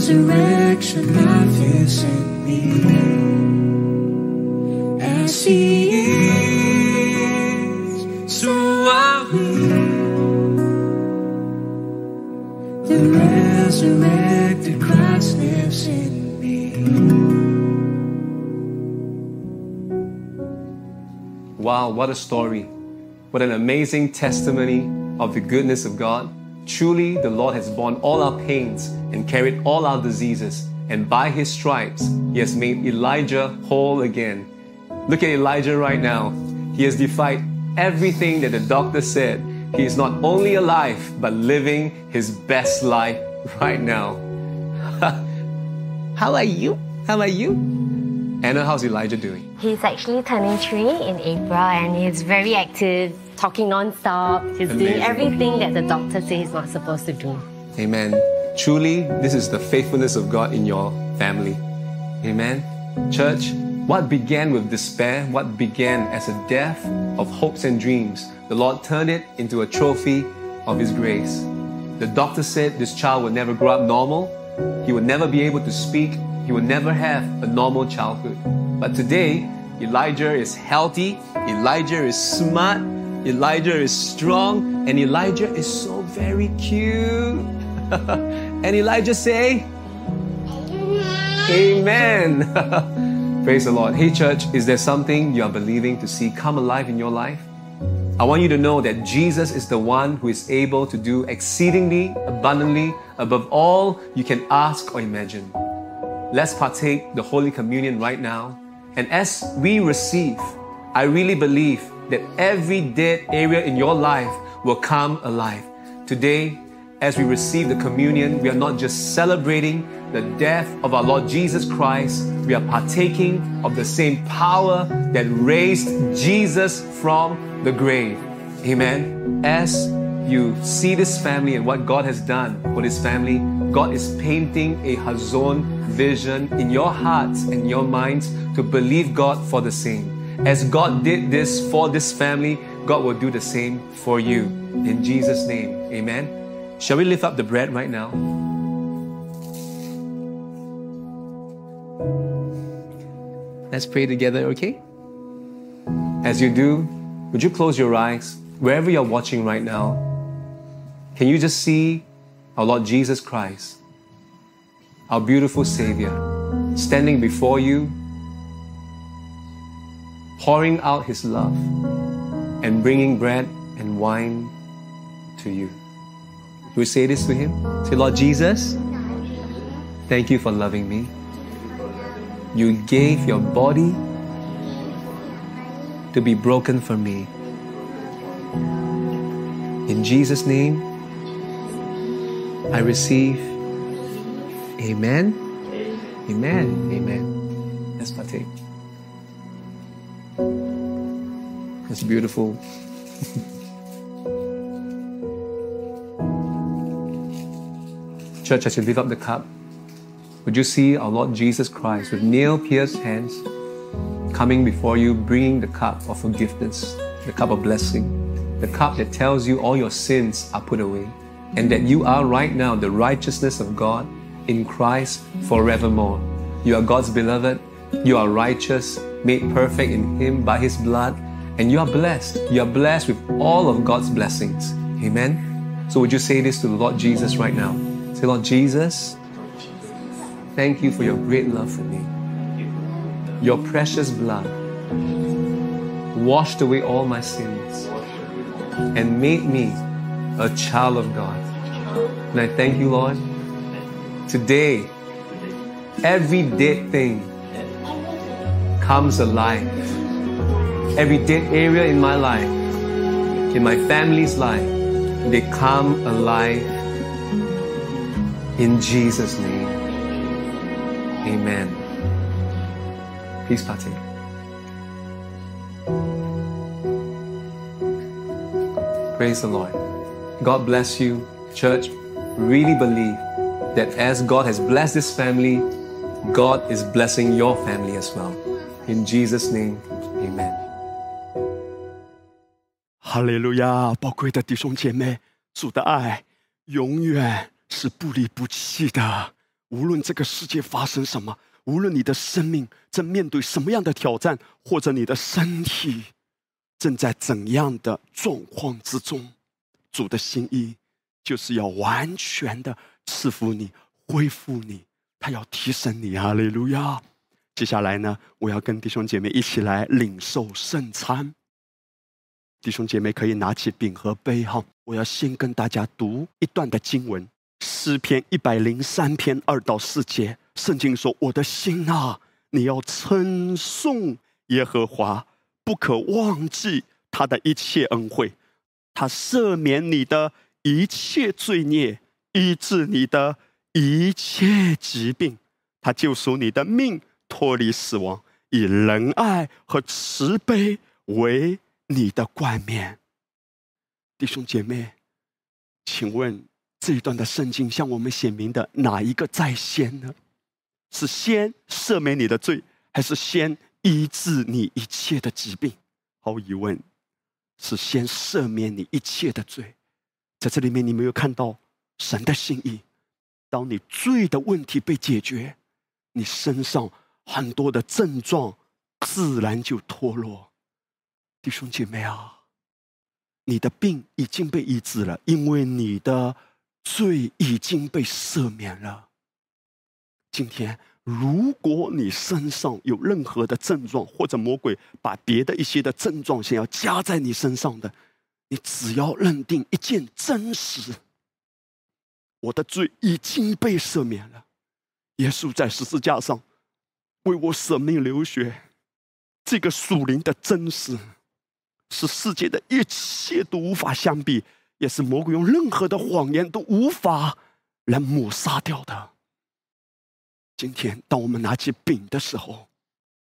Resurrection life is in me. As he is, so are we. The resurrected Christ lives in me. Wow, what a story. What an amazing testimony of the goodness of God. Truly, the Lord has borne all our pains and carried all our diseases, and by his stripes, he has made Elijah whole again. Look at Elijah right now. He has defied everything that the doctor said. He is not only alive, but living his best life right now. How are you? How are you? Anna, how's Elijah doing? He's actually turning three in April and he's very active, talking non-stop. He's doing everything that the doctor says he's not supposed to do. Amen. Truly, this is the faithfulness of God in your family. Amen. Church, what began with despair, what began as a death of hopes and dreams, the Lord turned it into a trophy of His grace. The doctor said this child would never grow up normal, he would never be able to speak, he would never have a normal childhood. But today, Elijah is healthy, Elijah is smart, Elijah is strong, and Elijah is so very cute. and Elijah say, Amen. Amen. Praise the Lord. Hey, church, is there something you are believing to see come alive in your life? I want you to know that Jesus is the one who is able to do exceedingly abundantly above all you can ask or imagine. Let's partake the Holy Communion right now. And as we receive, I really believe that every dead area in your life will come alive. Today, as we receive the communion, we are not just celebrating the death of our Lord Jesus Christ, we are partaking of the same power that raised Jesus from the grave. Amen. As you see this family and what God has done for this family, God is painting a Hazon vision in your hearts and your minds to believe God for the same. As God did this for this family, God will do the same for you. In Jesus' name, amen. Shall we lift up the bread right now? Let's pray together, okay? As you do, would you close your eyes wherever you're watching right now? Can you just see our Lord Jesus Christ, our beautiful Savior, standing before you, pouring out His love and bringing bread and wine to you? We say this to Him? Say, Lord Jesus, thank you for loving me. You gave your body to be broken for me. In Jesus' name, I receive. Amen. Amen. Amen. Let's partake. It's beautiful. Church, as you lift up the cup, would you see our Lord Jesus Christ with nail pierced hands coming before you, bringing the cup of forgiveness, the cup of blessing, the cup that tells you all your sins are put away, and that you are right now the righteousness of God in Christ forevermore. You are God's beloved, you are righteous, made perfect in Him by His blood, and you are blessed. You are blessed with all of God's blessings. Amen. So, would you say this to the Lord Jesus right now? Say, Lord Jesus, thank you for your great love for me. Your precious blood washed away all my sins and made me a child of God. And I thank you, Lord. Today, every dead thing comes alive. Every dead area in my life, in my family's life, they come alive in Jesus' name. Amen. Please partake. Praise the Lord. God bless you, church. Really believe that as God has blessed this family, God is blessing your family as well. In Jesus' name, amen. 哈利路亚！宝贵的弟兄姐妹，主的爱永远是不离不弃的。无论这个世界发生什么，无论你的生命正面对什么样的挑战，或者你的身体正在怎样的状况之中，主的心意就是要完全的赐福你、恢复你，他要提升你。哈利路亚！接下来呢，我要跟弟兄姐妹一起来领受圣餐。弟兄姐妹可以拿起饼和杯哈，我要先跟大家读一段的经文，诗篇一百零三篇二到四节。圣经说：“我的心啊，你要称颂耶和华，不可忘记他的一切恩惠，他赦免你的一切罪孽，医治你的一切疾病，他救赎你的命，脱离死亡，以仁爱和慈悲为。”你的冠冕，弟兄姐妹，请问这一段的圣经向我们显明的哪一个在先呢？是先赦免你的罪，还是先医治你一切的疾病？毫无疑问，是先赦免你一切的罪。在这里面，你没有看到神的心意。当你罪的问题被解决，你身上很多的症状自然就脱落。弟兄姐妹啊，你的病已经被医治了，因为你的罪已经被赦免了。今天，如果你身上有任何的症状，或者魔鬼把别的一些的症状想要加在你身上的，你只要认定一件真实：我的罪已经被赦免了。耶稣在十字架上为我舍命流血，这个属灵的真实。是世界的一切都无法相比，也是魔鬼用任何的谎言都无法来抹杀掉的。今天，当我们拿起饼的时候，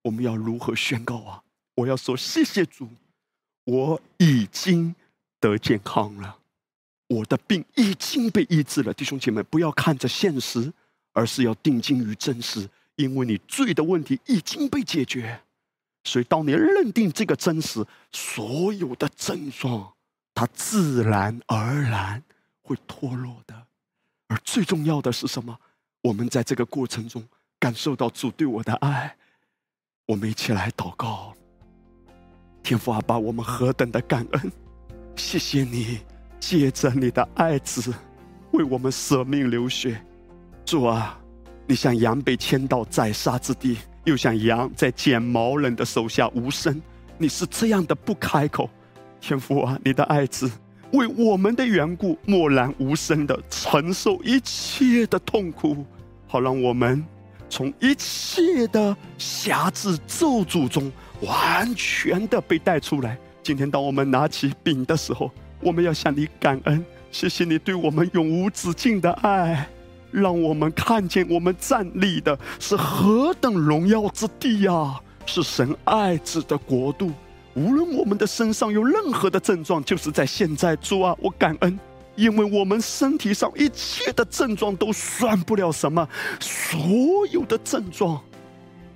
我们要如何宣告啊？我要说：谢谢主，我已经得健康了，我的病已经被医治了。弟兄姐妹，不要看着现实，而是要定睛于真实，因为你罪的问题已经被解决。所以，当你认定这个真实，所有的症状，它自然而然会脱落的。而最重要的是什么？我们在这个过程中感受到主对我的爱。我们一起来祷告：天父阿爸，我们何等的感恩！谢谢你借着你的爱子为我们舍命流血。主啊，你像羊被牵到宰杀之地。又像羊在剪毛人的手下无声，你是这样的不开口，天父啊，你的爱子为我们的缘故默然无声的承受一切的痛苦，好让我们从一切的瑕疵咒诅中完全的被带出来。今天当我们拿起饼的时候，我们要向你感恩，谢谢你对我们永无止境的爱。让我们看见我们站立的是何等荣耀之地呀！是神爱子的国度。无论我们的身上有任何的症状，就是在现在，主啊，我感恩，因为我们身体上一切的症状都算不了什么，所有的症状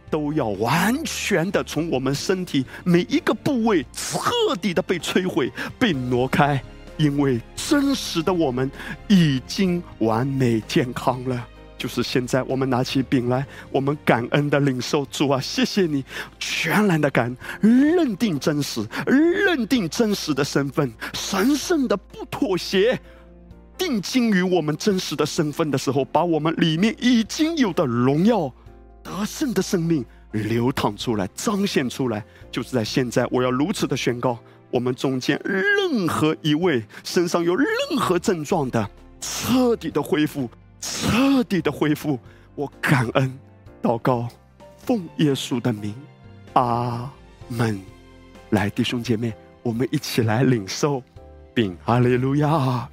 都要完全的从我们身体每一个部位彻底的被摧毁、被挪开。因为真实的我们已经完美健康了，就是现在我们拿起饼来，我们感恩的领受主啊，谢谢你，全然的感恩认定真实，认定真实的身份，神圣的不妥协，定睛于我们真实的身份的时候，把我们里面已经有的荣耀、得胜的生命流淌出来，彰显出来，就是在现在，我要如此的宣告。我们中间任何一位身上有任何症状的，彻底的恢复，彻底的恢复。我感恩，祷告，奉耶稣的名，阿门。来，弟兄姐妹，我们一起来领受，并哈利路亚。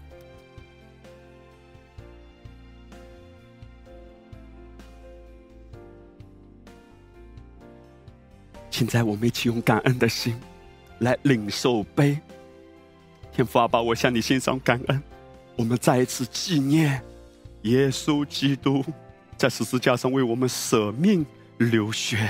现在，我们一起用感恩的心。来领受杯，天父阿爸，我向你献上感恩。我们再一次纪念耶稣基督在十字架上为我们舍命流血。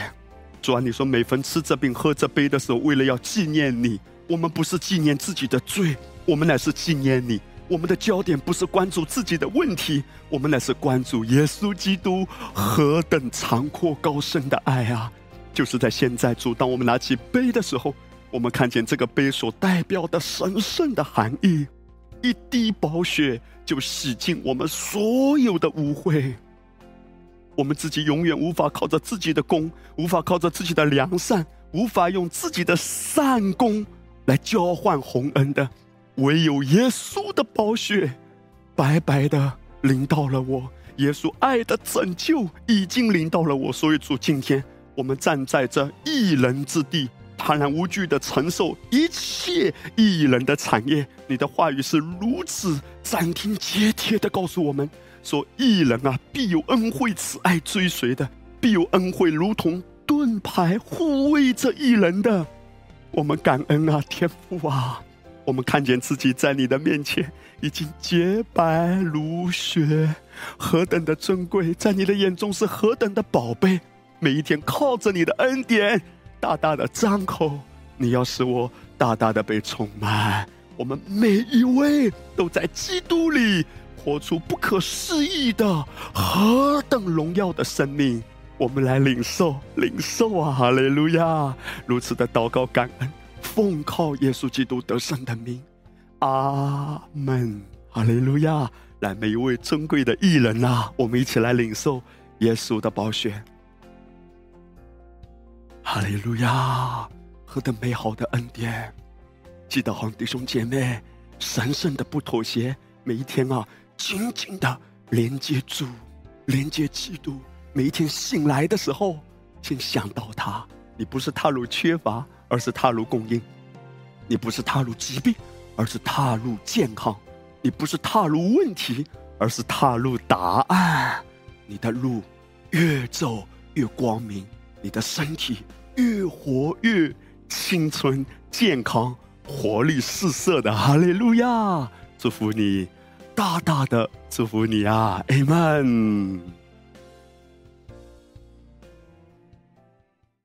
主啊，你说每逢吃这饼喝这杯的时候，为了要纪念你，我们不是纪念自己的罪，我们乃是纪念你。我们的焦点不是关注自己的问题，我们乃是关注耶稣基督何等长阔高深的爱啊！就是在现在，主，当我们拿起杯的时候。我们看见这个杯所代表的神圣的含义，一滴宝血就洗净我们所有的污秽。我们自己永远无法靠着自己的功，无法靠着自己的良善，无法用自己的善功来交换洪恩的，唯有耶稣的宝血，白白的淋到了我。耶稣爱的拯救已经临到了我，所以主，今天我们站在这一人之地，坦然无惧的承受一切异人的产业。你的话语是如此斩钉截铁的告诉我们说：一人啊，必有恩惠慈爱追随的，必有恩惠如同盾牌护卫着一人的。我们感恩啊，天父啊，我们看见自己在你的面前已经洁白如雪。何等的珍贵，在你的眼中是何等的宝贝！每一天靠着你的恩典，大大的张口，你要使我大大的被充满。我们每一位都在基督里活出不可思议的何等荣耀的生命。我们来领受，领受啊！哈利路亚！如此的祷告感恩，奉靠耶稣基督得胜的名，阿门！哈利路亚！来，每一位尊贵的艺人呐，我们一起来领受耶稣的宝血。哈利路亚！何等美好的恩典！记得好弟兄姐妹，神圣的不妥协，每一天啊，紧紧的连接主，连接基督。每一天醒来的时候，先想到他。你不是踏入缺乏，而是踏入供应；你不是踏入疾病，而是踏入健康；你不是踏入问题，而是踏入答案。你的路越走越光明，你的身体越活越青春健康。活力四射的哈利路亚，祝福你，大大的祝福你啊，，Amen。